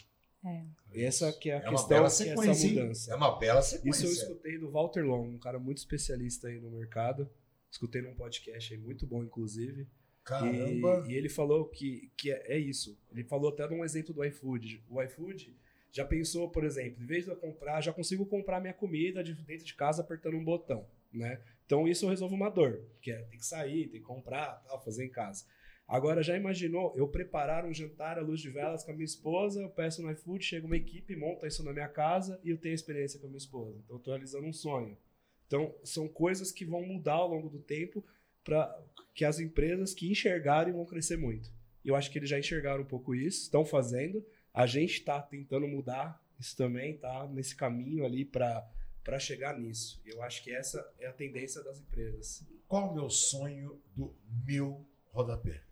É. Essa que é a É uma questão, bela que é essa sequência. mudança. É uma bela Isso eu sequência. escutei do Walter Long, um cara muito especialista aí no mercado. Escutei num podcast aí muito bom, inclusive. Caramba. E, e ele falou que, que é, é isso. Ele falou até num exemplo do iFood. O iFood já pensou, por exemplo, em vez de eu comprar, já consigo comprar minha comida de dentro de casa apertando um botão, né? Então isso eu resolvo uma dor, que é tem que sair, tem que comprar, tal, fazer em casa. Agora, já imaginou eu preparar um jantar à luz de velas com a minha esposa, eu peço no iFood, chega uma equipe, monta isso na minha casa e eu tenho experiência com a minha esposa. Então, eu estou realizando um sonho. Então, são coisas que vão mudar ao longo do tempo para que as empresas que enxergarem vão crescer muito. E eu acho que eles já enxergaram um pouco isso, estão fazendo. A gente está tentando mudar isso também, tá nesse caminho ali para para chegar nisso. Eu acho que essa é a tendência das empresas. Qual o meu sonho do meu rodapé?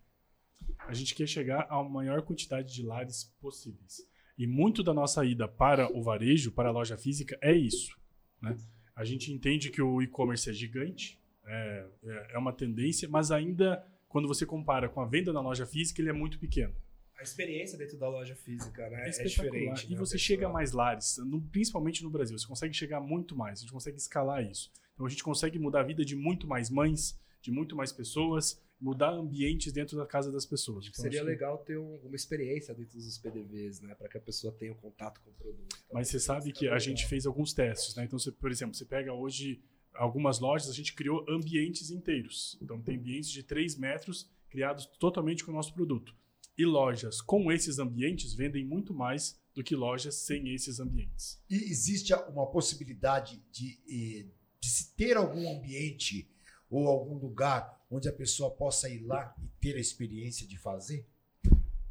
A gente quer chegar à maior quantidade de lares possíveis. E muito da nossa ida para o varejo, para a loja física, é isso. Né? A gente entende que o e-commerce é gigante, é, é uma tendência, mas ainda, quando você compara com a venda na loja física, ele é muito pequeno. A experiência dentro da loja física né, É, é diferente. E né, você chega a mais lares, no- principalmente no Brasil. Você consegue chegar muito mais, a gente consegue escalar isso. Então a gente consegue mudar a vida de muito mais mães, de muito mais pessoas, mudar ambientes dentro da casa das pessoas. Então, Seria legal ter um- uma experiência dentro dos PDVs, né? Para que a pessoa tenha um contato com o produto. Mas você sabe que a gente fez alguns testes, né? Então, você, por exemplo, você pega hoje algumas lojas, a gente criou ambientes inteiros. Então, tem ambientes de 3 metros criados totalmente com o nosso produto. E lojas com esses ambientes vendem muito mais do que lojas sem esses ambientes. E existe uma possibilidade de, eh, de se ter algum ambiente ou algum lugar onde a pessoa possa ir lá e ter a experiência de fazer?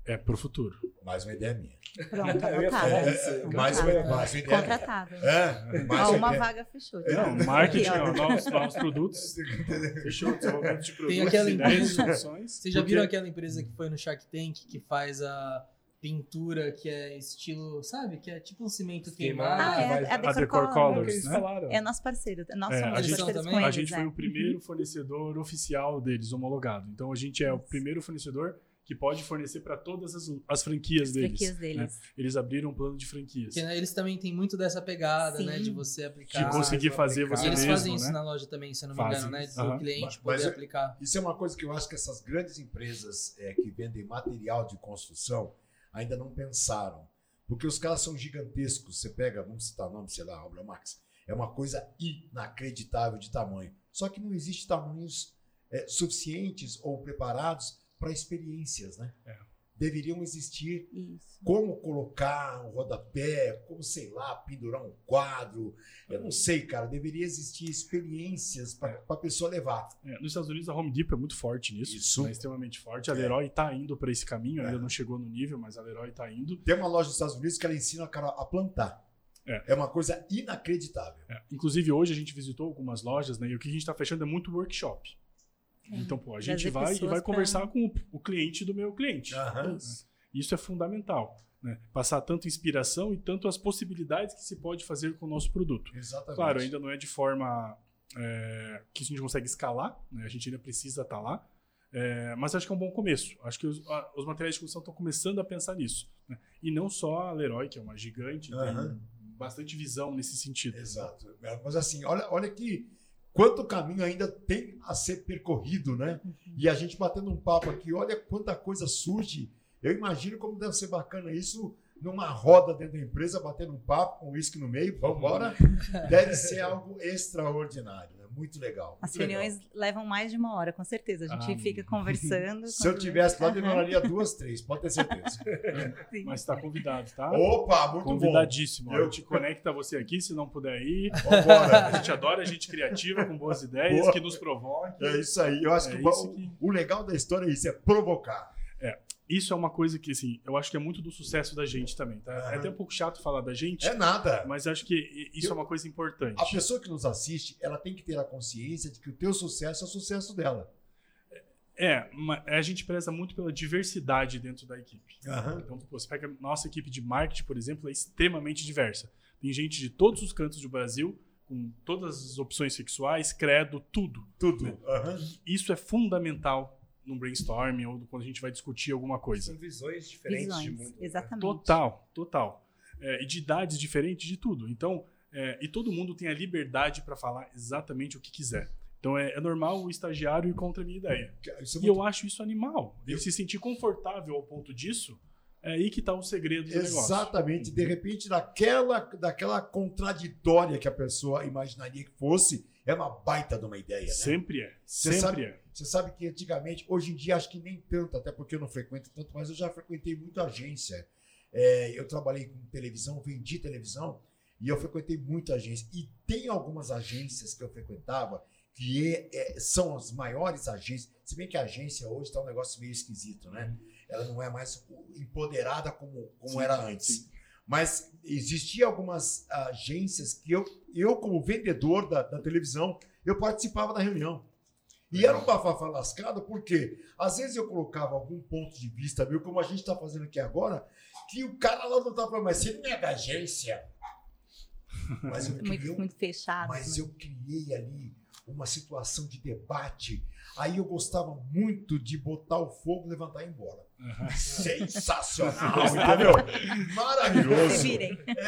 É pro futuro. Mais uma ideia minha. Pronto, Eu ia falar anotada. É, mais, uma, Contratada. mais uma ideia minha. Contratado. É, mais Ó, uma ideia. vaga fechou. Não, marketing, Aqui, ó. novos, novos produtos. Fechou, desenvolvimento de produtos, aquela ideias, empresa- soluções. Vocês já viram aquela empresa que foi no Shark Tank que faz a pintura que é estilo, sabe? Que é tipo um cimento Queimado. Ah, é vai- a, a a Decor, Decor Colors. Né? É nosso parceiro. Nós É, somos a gente- parceiros também? com A gente é. foi o primeiro fornecedor oficial deles, homologado. Então a gente é o primeiro fornecedor que pode fornecer para todas as, as franquias As deles. franquias né? deles. Eles abriram um plano de franquias. Porque né, eles também têm muito dessa pegada, Sim. né? De você De aplicar. conseguir vai fazer aplicar. você E eles mesmo, fazem isso né? na loja também, se eu não me Fazem. engano, né? Do Aham. cliente Mas poder eu- aplicar. Isso é uma coisa que eu acho que essas grandes empresas é, que vendem material de construção ainda não pensaram. Porque os caras são gigantescos. Você pega, vamos citar o nome, sei lá, Obra Max. É uma coisa inacreditável de tamanho. Só que não existe tamanhos é, suficientes ou preparados para experiências, né? É. Deveriam existir Isso. como colocar um rodapé, como, sei lá, pendurar um quadro. Eu não sei, cara. Deveria existir experiências para a pessoa levar. É, nos Estados Unidos a Home Depot é muito forte nisso, Isso. né, extremamente forte. A É. Leroy está indo para esse caminho, ainda É. não chegou no nível, mas a Leroy está indo. Tem uma loja nos Estados Unidos que ela ensina o cara a plantar. É. uma coisa inacreditável. É, Inclusive hoje a gente visitou algumas lojas, né? E o que a gente está fechando é muito workshop. É. Então, pô, a gente vai e vai pra- conversar com o, o cliente do meu cliente. Aham. Isso. Isso é fundamental. Né? Passar tanto inspiração e tanto as possibilidades que se pode fazer com o nosso produto. Exatamente. Claro, ainda não é de forma é, que a gente consegue escalar, né? a gente ainda precisa estar lá. É, mas acho que é um bom começo. Acho que os, a- os materiais de construção estão começando a pensar nisso. né? E não só a Leroy, que é uma gigante, Aham. tem bastante visão nesse sentido. Exato. Mas assim, olha, olha que quanto caminho ainda tem a ser percorrido, né? E a gente batendo um papo aqui, olha quanta coisa surge. Eu imagino como deve ser bacana isso numa roda dentro da empresa, batendo um papo com uísque no meio, vamos embora. Deve ser algo extraordinário? Muito legal. As muito legal. reuniões levam mais de uma hora, com certeza. A gente Ah, fica conversando. Se eu tivesse lá, demoraria duas, três, pode ter certeza. sim. Mas está convidado, tá? Opa, muito bom. Convidadíssimo. Eu- A gente conecta você aqui, se não puder ir. Vambora. A gente adora gente criativa, com boas ideias, Boa. que nos provoque. É isso aí. Eu acho É que, o- isso que- o legal da história é isso, é provocar. Isso é uma coisa que, assim, eu acho que é muito do sucesso da gente também, tá? É Aham. até um pouco chato falar da gente, É nada. mas acho que isso é uma coisa importante. A pessoa que nos assiste, ela tem que ter a consciência de que o teu sucesso é o sucesso dela. É, ma- a gente preza muito pela diversidade dentro da equipe. Aham. Então, você pega a nossa equipe de marketing, por exemplo, é extremamente diversa. Tem gente de todos os cantos do Brasil, com todas as opções sexuais, credo, tudo. Tudo. Aham. Isso é fundamental no brainstorming ou quando a gente vai discutir alguma coisa. São visões diferentes de Visões, mundo. né? exatamente. Total, total. É, e de idades diferentes de tudo. Então, é, e todo mundo tem a liberdade para falar exatamente o que quiser. Então é, é normal o estagiário ir contra a minha ideia. Isso é E eu acho isso animal. Ele Eu- se sentir confortável ao ponto disso, é aí que tá o segredo do negócio. Exatamente. De repente, daquela, daquela contraditória que a pessoa imaginaria que fosse, é uma baita de uma ideia, né? Sempre é. Você Sempre sabe- é. Você sabe que antigamente, hoje em dia acho que nem tanto, até porque eu não frequento tanto, mas eu já frequentei muita agência. É, eu trabalhei com televisão, vendi televisão e eu frequentei muita agência. E tem algumas agências que eu frequentava que é, é, são as maiores agências. Se bem que a agência hoje está um negócio meio esquisito, né? Ela não é mais empoderada como, como sim, era antes. Sim. Mas existia algumas agências que eu, eu como vendedor da, da televisão, eu participava da reunião. E era um bafafá lascado, porque às vezes eu colocava algum ponto de vista meu, como a gente está fazendo aqui agora, que o cara lá não estava falando, mas você não é da agência. Mas eu criei, muito, muito fechado. Mas né? eu criei ali uma situação de debate. Aí eu gostava muito de botar o fogo, levantar e ir embora. Uhum. Sensacional, entendeu? Maravilhoso.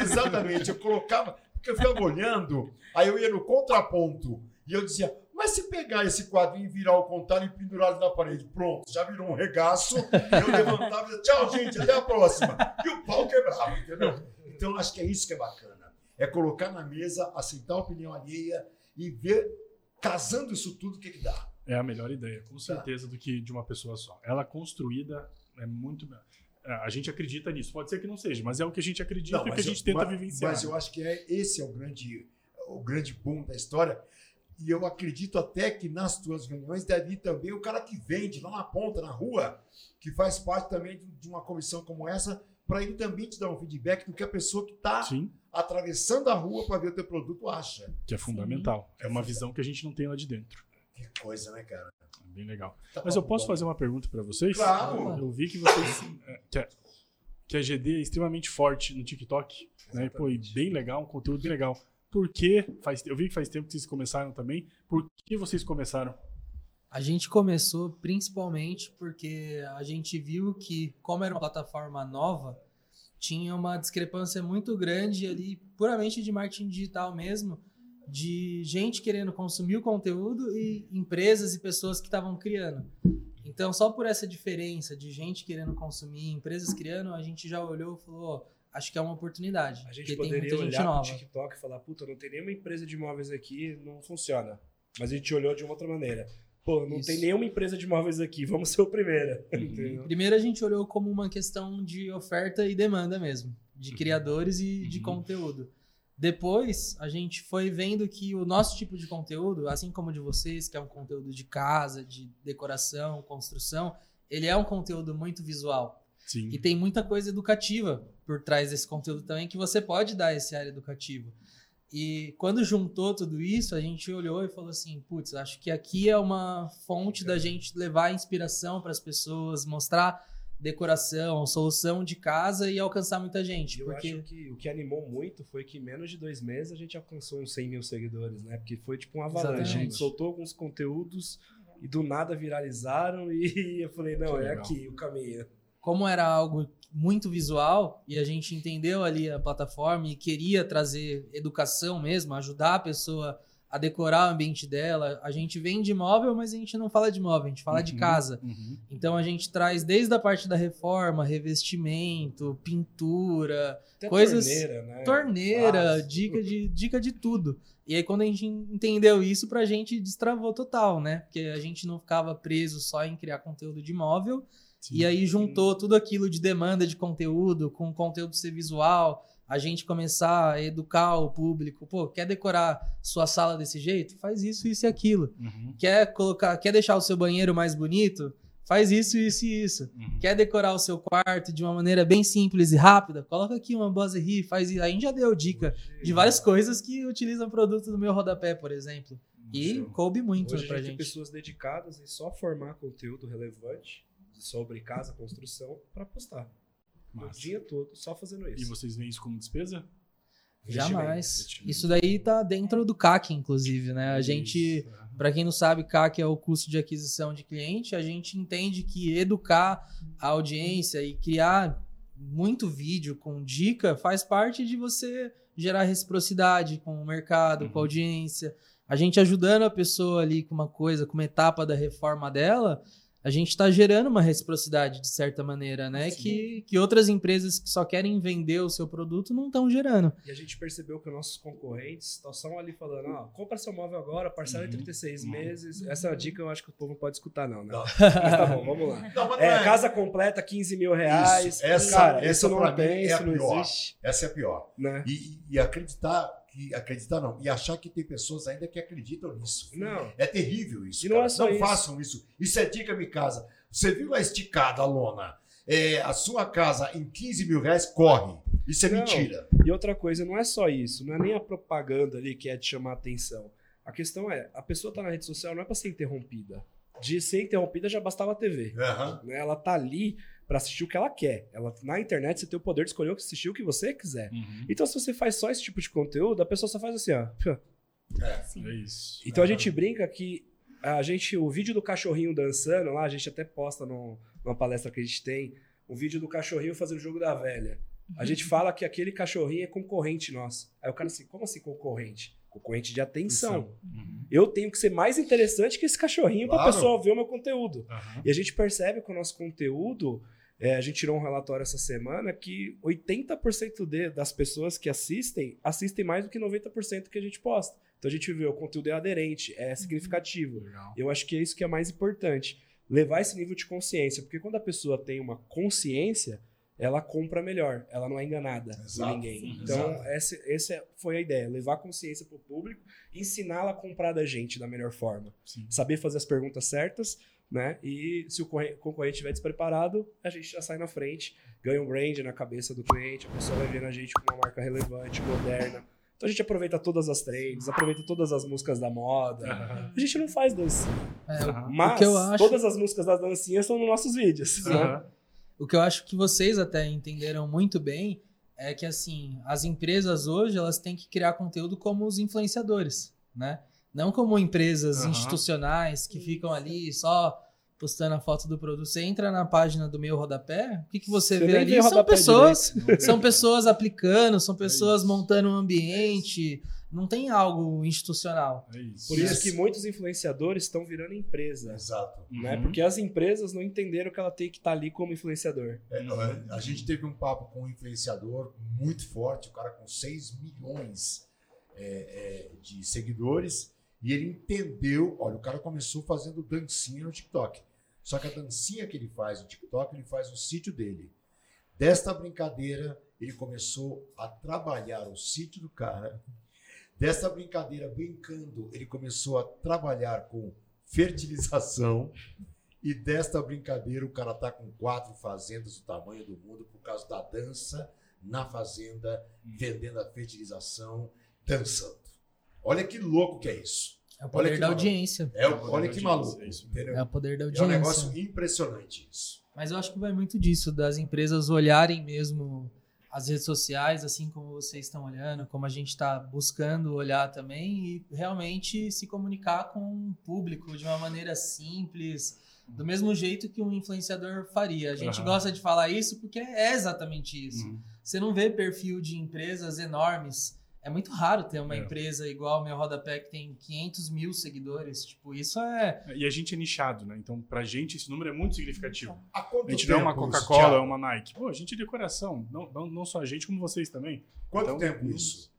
Exatamente. Eu colocava, porque eu ficava olhando, aí eu ia no contraponto e eu dizia, mas se pegar esse quadrinho e virar o contrário e pendurar na parede, pronto, já virou um regaço. Eu levantava e dizia, tchau, gente, até a próxima. E o pau quebrava, entendeu? Então, acho que é isso que é bacana. É colocar na mesa, aceitar a opinião alheia e ver, casando isso tudo, o que, que dá. É a melhor ideia, com certeza, do que de uma pessoa só. Ela construída é muito. É, a gente acredita nisso. Pode ser que não seja, mas é o que a gente acredita não, e o que a gente eu, tenta mas, vivenciar. Mas eu acho que é, esse é o grande, o grande boom da história e eu acredito até que nas tuas reuniões deve ir também o cara que vende lá na ponta, na rua, que faz parte também de uma comissão como essa, para ele também te dar um feedback do que a pessoa que está atravessando a rua para ver o teu produto acha. Que é fundamental. Sim. É uma visão que a gente não tem lá de dentro. Que coisa, né, cara? É bem legal. Tá Mas eu posso bom. fazer uma pergunta para vocês? Claro! Eu vi que vocês. É, que, a, que a GD é extremamente forte no TikTok. Né? Pô, bem legal, um conteúdo bem legal por que faz, eu vi que faz tempo que vocês começaram também. Por que vocês começaram? A gente começou principalmente porque a gente viu que, como era uma plataforma nova, tinha uma discrepância muito grande ali, puramente de marketing digital mesmo, de gente querendo consumir o conteúdo e empresas e pessoas que estavam criando. Então, só por essa diferença de gente querendo consumir, empresas criando, a gente já olhou e falou: acho que é uma oportunidade. A gente poderia olhar para o TikTok e falar, puta, não tem nenhuma empresa de imóveis aqui, não funciona. Mas a gente olhou de uma outra maneira. Pô, não Isso. tem nenhuma empresa de imóveis aqui, vamos ser o primeiro. Uhum. Primeiro a gente olhou como uma questão de oferta e demanda mesmo, de uhum. criadores e de uhum. conteúdo. Depois, a gente foi vendo que o nosso tipo de conteúdo, assim como o de vocês, que é um conteúdo de casa, de decoração, construção, ele é um conteúdo muito visual. Sim. E tem muita coisa educativa por trás desse conteúdo também que você pode dar esse área educativa. E quando juntou tudo isso, a gente olhou e falou assim: putz, acho que aqui é uma fonte da gente levar inspiração para as pessoas, mostrar decoração, solução de casa e alcançar muita gente. Eu porque... acho que o que animou muito foi que em menos de dois meses a gente alcançou uns 100 mil seguidores, né? Porque foi tipo um avalanche. Exatamente. A gente soltou alguns conteúdos e do nada viralizaram e eu falei: não, é aqui o caminho como era algo muito visual e a gente entendeu ali a plataforma e queria trazer educação mesmo, ajudar a pessoa a decorar o ambiente dela. A gente vende imóvel, mas a gente não fala de imóvel, a gente fala uhum, de casa. Uhum. Então a gente traz desde a parte da reforma, revestimento, pintura, Até coisas. Torneira, né? torneira dica, de, dica de tudo. E aí, quando a gente entendeu isso, pra gente destravou total, né? Porque a gente não ficava preso só em criar conteúdo de imóvel, Sim, e aí juntou tudo aquilo de demanda de conteúdo com conteúdo ser visual, a gente começar a educar o público. Pô, quer decorar sua sala desse jeito? Faz isso, isso e aquilo. Uhum. Quer colocar, quer deixar o seu banheiro mais bonito? Faz isso, isso e isso. Uhum. Quer decorar o seu quarto de uma maneira bem simples e rápida? Coloca aqui uma boserie, faz isso. A gente já deu dica de várias coisas que utilizam produto do meu rodapé, por exemplo. E coube muito Hoje pra a gente. Tem pessoas dedicadas em só formar conteúdo relevante sobre casa, construção, para postar. Massa. O dia todo só fazendo isso. E vocês veem isso como despesa? Jamais. Isso daí tá dentro do CAC, inclusive, né? A gente, para quem não sabe, CAC é o custo de aquisição de cliente. A gente entende que educar a audiência e criar muito vídeo com dica faz parte de você gerar reciprocidade com o mercado, uhum. com a uhum. audiência. A gente ajudando a pessoa ali com uma coisa, com uma etapa da reforma dela, a gente está gerando uma reciprocidade de certa maneira, né? Que, que outras empresas que só querem vender o seu produto não estão gerando. E a gente percebeu que os nossos concorrentes estão só ali falando, ó, compra seu móvel agora, parcela em Uhum. 36 Uhum. meses. Essa é uma dica eu acho que o povo não pode escutar, não, né? Não. Mas tá bom, vamos lá. Não, É, é- casa completa, 15 mil reais. Isso, essa- Cara, essa isso não pra mim tem, é a isso não pior. existe. Essa é a pior. Né? E, e acreditar que acreditar não, e achar que tem pessoas ainda que acreditam nisso. Não. É terrível isso. Não é só isso. façam isso. Isso é dica me casa. Você viu lá esticada a lona? É, a sua casa em 15 mil reais corre. Isso é Não. mentira. E outra coisa, não é só isso, não é nem a propaganda ali que é de chamar atenção. A questão é, a pessoa tá na rede social não é para ser interrompida. De ser interrompida já bastava a TV. Aham. né? Ela tá ali para assistir o que ela quer. Ela na internet você tem o poder de escolher assistir o que você quiser. Uhum. Então se você faz só esse tipo de conteúdo, a pessoa só faz assim, ó. Sim. É isso. Então a Aham. gente brinca que a gente, o vídeo do cachorrinho dançando lá, a gente até posta no, numa palestra que a gente tem, o vídeo do cachorrinho fazendo o jogo da velha. A gente fala que aquele cachorrinho é concorrente nosso. Aí o cara assim, como assim concorrente? Concorrente de atenção. Uhum. Eu tenho que ser mais interessante que esse cachorrinho para a Claro. pessoa ver o meu conteúdo. Aham. E a gente percebe com o nosso conteúdo, é, a gente tirou um relatório essa semana que 80% de, das pessoas que assistem, assistem mais do que 90% que a gente posta. Então a gente vê o conteúdo é aderente, é significativo. Legal. Eu acho que é isso que é mais importante. Levar esse nível de consciência. Porque quando a pessoa tem uma consciência, ela compra melhor. Ela não é enganada Exato, por ninguém. Então, Exato. essa, essa foi a ideia. Levar consciência para o público e ensiná-la a comprar da gente da melhor forma. Sim. Saber fazer as perguntas certas, né? E se o corre- concorrente estiver despreparado, a gente já sai na frente, ganha um brand na cabeça do cliente, a pessoa vai ver na gente como uma marca relevante, moderna. Então a gente aproveita todas as trends, aproveita todas as músicas da moda. Aham. A gente não faz dancinha. É. Mas que eu acho- todas as músicas das dancinhas estão nos nossos vídeos. né? O que eu acho que vocês até entenderam muito bem é que assim, as empresas hoje elas têm que criar conteúdo como os influenciadores, né? Não como empresas Aham. institucionais que ficam ali só postando a foto do produto. Você entra na página do meu rodapé, o que, que você, Você vê ali? vê São pessoas, são pessoas aplicando, são pessoas isso. montando um ambiente. Não tem algo institucional. É isso. Por isso que muitos influenciadores estão virando empresa. Exato. Né? Uhum. Porque as empresas não entenderam que ela tem que estar ali como influenciador. É, a gente teve um papo com um influenciador muito forte, o cara com 6 milhões é, é, de seguidores, e ele entendeu. Olha, o cara começou fazendo dancinha no TikTok. Só que a dancinha que ele faz no TikTok, ele faz no sítio dele. Desta brincadeira, ele começou a trabalhar o sítio do cara. Desta brincadeira, brincando, ele começou a trabalhar com fertilização. E desta brincadeira, o cara tá com quatro fazendas do tamanho do mundo por causa da dança na fazenda, vendendo a fertilização, dançando. Olha que louco que é isso. É o Olha poder que da maluco. audiência. É, o- olha que audiência, maluco. isso. entendeu? É o poder da É um audiência. negócio impressionante isso. Mas eu acho que vai muito disso, das empresas olharem mesmo as redes sociais, assim como vocês estão olhando, como a gente está buscando olhar também, e realmente se comunicar com o público de uma maneira simples, do mesmo jeito que um influenciador faria. A gente Aham. gosta de falar isso porque é exatamente isso. Uhum. Você não vê perfil de empresas enormes. É muito raro ter uma É. empresa igual o meu Rodapé que tem 500 mil seguidores. Tipo, isso é. E a gente é nichado, né? Então, pra gente, esse número é muito significativo. Quanto A gente não é uma tempo isso, Coca-Cola, é uma Nike. Pô, a gente é de coração. Não, não, não só a gente, como vocês também. Quanto Então, tempo isso?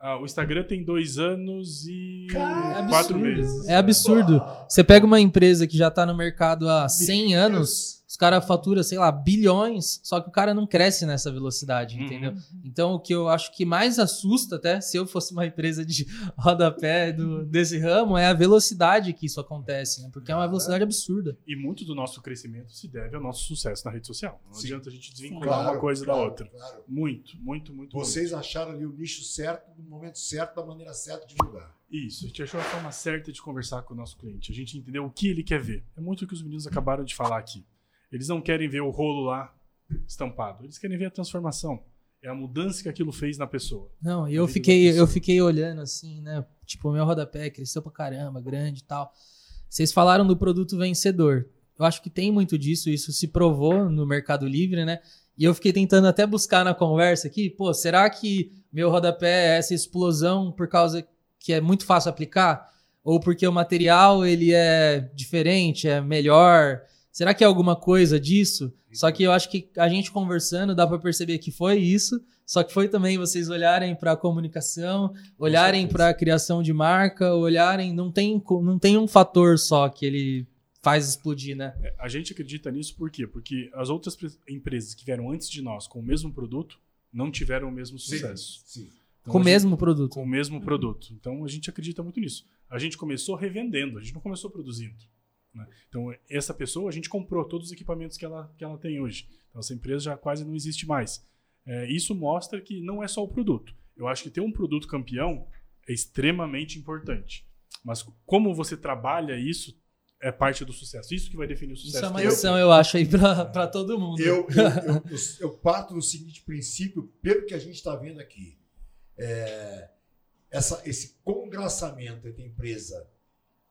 Ah, o Instagram tem dois anos e Cara, é quatro absurdo. meses. É absurdo. Você pega uma empresa que já tá no mercado há 100 Meu anos, os caras faturam, sei lá, bilhões, só que o cara não cresce nessa velocidade, Uhum. entendeu? Então, o que eu acho que mais assusta, até se eu fosse uma empresa de rodapé do, desse ramo, é a velocidade que isso acontece, né? Porque é uma velocidade absurda. E muito do nosso crescimento se deve ao nosso sucesso na rede social. Não Sim. adianta a gente desvincular uma coisa claro, da outra. claro. Muito, muito, muito. Vocês acharam ali o nicho certo, no momento certo, da maneira certa de divulgar. Isso, a gente achou a forma certa de conversar com o nosso cliente. A gente entendeu o que ele quer ver. É muito o que os meninos acabaram de falar aqui. Eles não querem ver o rolo lá estampado. Eles querem ver a transformação. É a mudança que aquilo fez na pessoa. Não, e eu fiquei, eu fiquei olhando assim, né? Tipo, meu rodapé cresceu pra caramba, grande e tal. Vocês falaram do produto vencedor. Eu acho que tem muito disso, isso se provou no Mercado Livre, né? E eu fiquei tentando até buscar na conversa aqui, pô, será que meu rodapé é essa explosão por causa que é muito fácil aplicar? Ou porque o material ele é diferente, é melhor? Será que é alguma coisa disso? Só que eu acho que a gente conversando dá para perceber que foi isso. Só que foi também vocês olharem para a comunicação, olharem para a criação de marca, olharem. Não tem, não tem um fator só que ele faz explodir, né? É, A gente acredita nisso por quê? Porque as outras pre- empresas que vieram antes de nós com o mesmo produto não tiveram o mesmo sucesso. Sim. Então, Com o gente- mesmo produto. com o mesmo produto. Então a gente acredita muito nisso. A gente começou revendendo, a gente não começou produzindo. Né? Então essa pessoa, a gente comprou todos os equipamentos que ela, que ela tem hoje. Então essa empresa já quase não existe mais. É, isso mostra que não é só o produto. Eu acho que ter um produto campeão é extremamente importante. Mas como você trabalha isso é parte do sucesso. Isso que vai definir o Isso sucesso. é uma lição, eu acho, aí pra todo mundo. Eu, eu, eu, eu, eu parto do seguinte princípio, pelo que a gente está vendo aqui. É, essa, esse congraçamento entre empresa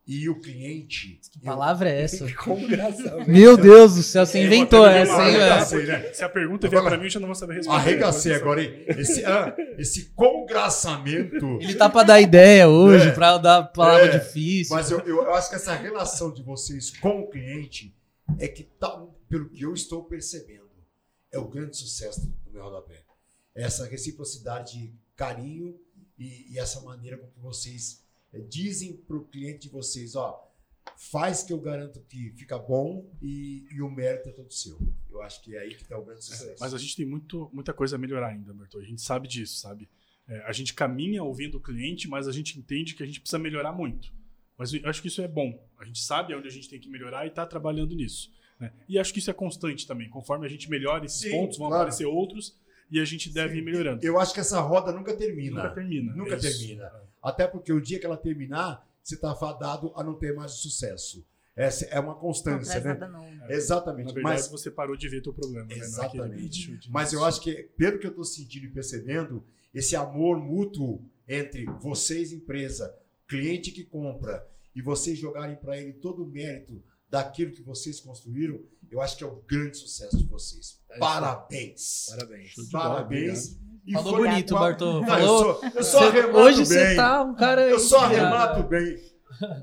e o cliente. Que palavra é essa? Congraçamento. Meu Deus do céu, você Eu inventou essa, hein, velho? Né? Se a pergunta vier para mim, eu já não vou saber responder. Arregacei agora, hein? Esse, ah, esse congraçamento. Ele tá pra dar ideia hoje, É. pra dar palavra É. difícil. Mas eu, eu acho que essa relação de vocês com o cliente é que, tá, pelo que eu estou percebendo, é o grande sucesso do meu rodapé. Essa reciprocidade de carinho e, e essa maneira com que vocês dizem para o cliente de vocês, ó, faz que eu garanto que fica bom e, e o mérito é todo seu. Eu acho que é aí que está o grande sucesso. Mas a gente tem muito, muita coisa a melhorar ainda, Bertô. A gente sabe disso, sabe? É, a gente caminha ouvindo o cliente, mas a gente entende que a gente precisa melhorar muito. Mas eu acho que isso é bom. A gente sabe onde a gente tem que melhorar e está trabalhando nisso. né? E acho que isso é constante também. Conforme a gente melhora esses Sim, pontos, vão claro. aparecer outros e a gente deve ir melhorando. Eu acho que essa roda nunca termina. Nunca termina. Nunca é termina. Até porque o dia que ela terminar, você está fadado a não ter mais o sucesso. Essa é uma Não constância, traz né? nada novo. Exatamente. Na verdade, Mas, você parou de ver teu problema. Né? Não é exatamente. de- Mas eu acho que, pelo que eu estou sentindo e percebendo, esse amor mútuo entre vocês, empresa, cliente que compra, e vocês jogarem para ele todo o mérito daquilo que vocês construíram, eu acho que é o grande sucesso de vocês. É. Parabéns. Parabéns. Parabéns. E Falou foi bonito, a- Bartô. Falou. eu só, eu só Você- arremato hoje bem. você tá um cara. Eu só arremato bem.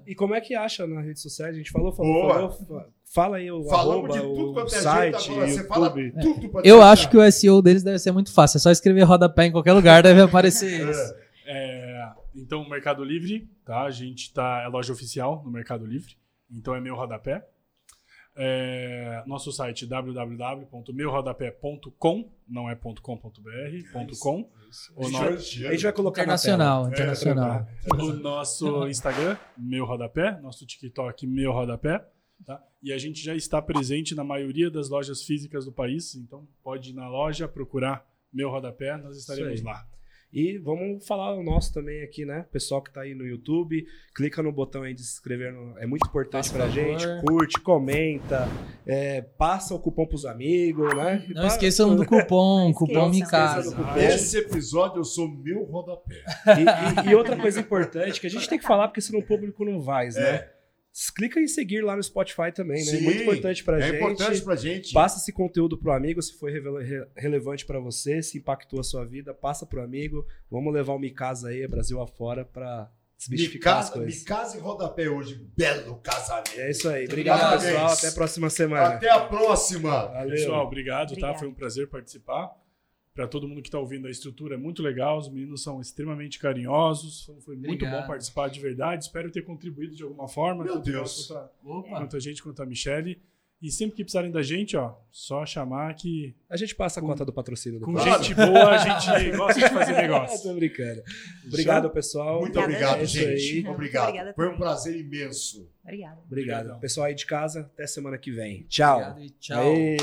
E como é que acha na rede social? A gente falou, falou, Boa. falou. fa- Fala aí o Falamos arroba, de tudo quanto é site, agora. Você fala YouTube. tudo pra Eu acho achar. que o SEO deles deve ser muito fácil. É só escrever rodapé em qualquer lugar, deve aparecer isso. É. É, então, o Mercado Livre, tá? A gente tá. É loja oficial no Mercado Livre. Então é meu rodapé. É, nosso site www.meurodapé.com, não é .com.br, .com. O, no- A gente vai colocar Internacional, na tela. internacional. o nosso Instagram, meu rodapé, nosso TikTok, meu rodapé. Tá? E a gente já está presente na maioria das lojas físicas do país, então pode ir na loja procurar meu rodapé, nós estaremos lá. E vamos falar o nosso também aqui, né? Pessoal que tá aí no YouTube, clica no botão aí de se inscrever, no- é muito importante Por pra favor. gente. Curte, comenta, é, passa o cupom pros amigos, né? Não esqueçam do cupom, cupom me esqueçam. casa. do cupom. Esse episódio eu sou meu rodapé. E, e- e outra coisa importante que a gente tem que falar, porque senão o público não vai, né? É. Clica em seguir lá no Spotify também, né? Sim, muito importante pra é gente. importante pra gente. Passa esse conteúdo pro amigo, se foi re- relevante pra você, se impactou a sua vida, passa pro amigo. Vamos levar o Micasa aí, Brasil afora, pra desmistificar as coisas. Micasa e rodapé hoje. Belo casamento. É isso aí. Obrigado, Obrigado. pessoal. Até a próxima semana. Até a próxima. Valeu. Pessoal, obrigado, tá? Obrigada. Foi um prazer participar. Para todo mundo que está ouvindo, a estrutura é muito legal, os meninos são extremamente carinhosos, foi- foi muito Obrigado. bom participar de verdade. Espero ter contribuído de alguma forma, Meu tanto Deus. Quanto, a, Opa. quanto a gente, quanto a Michelle. E sempre que precisarem da gente, ó, só chamar que A gente passa a conta do patrocínio com depois. gente boa a gente gosta de fazer negócio. Tô brincando. Obrigado, pessoal. Muito obrigado, É isso aí. gente. Obrigado. Obrigada Foi um prazer imenso. Obrigada. Obrigado. Obrigadão. Pessoal aí de casa, até semana que vem. Tchau. Obrigado e tchau. Aê.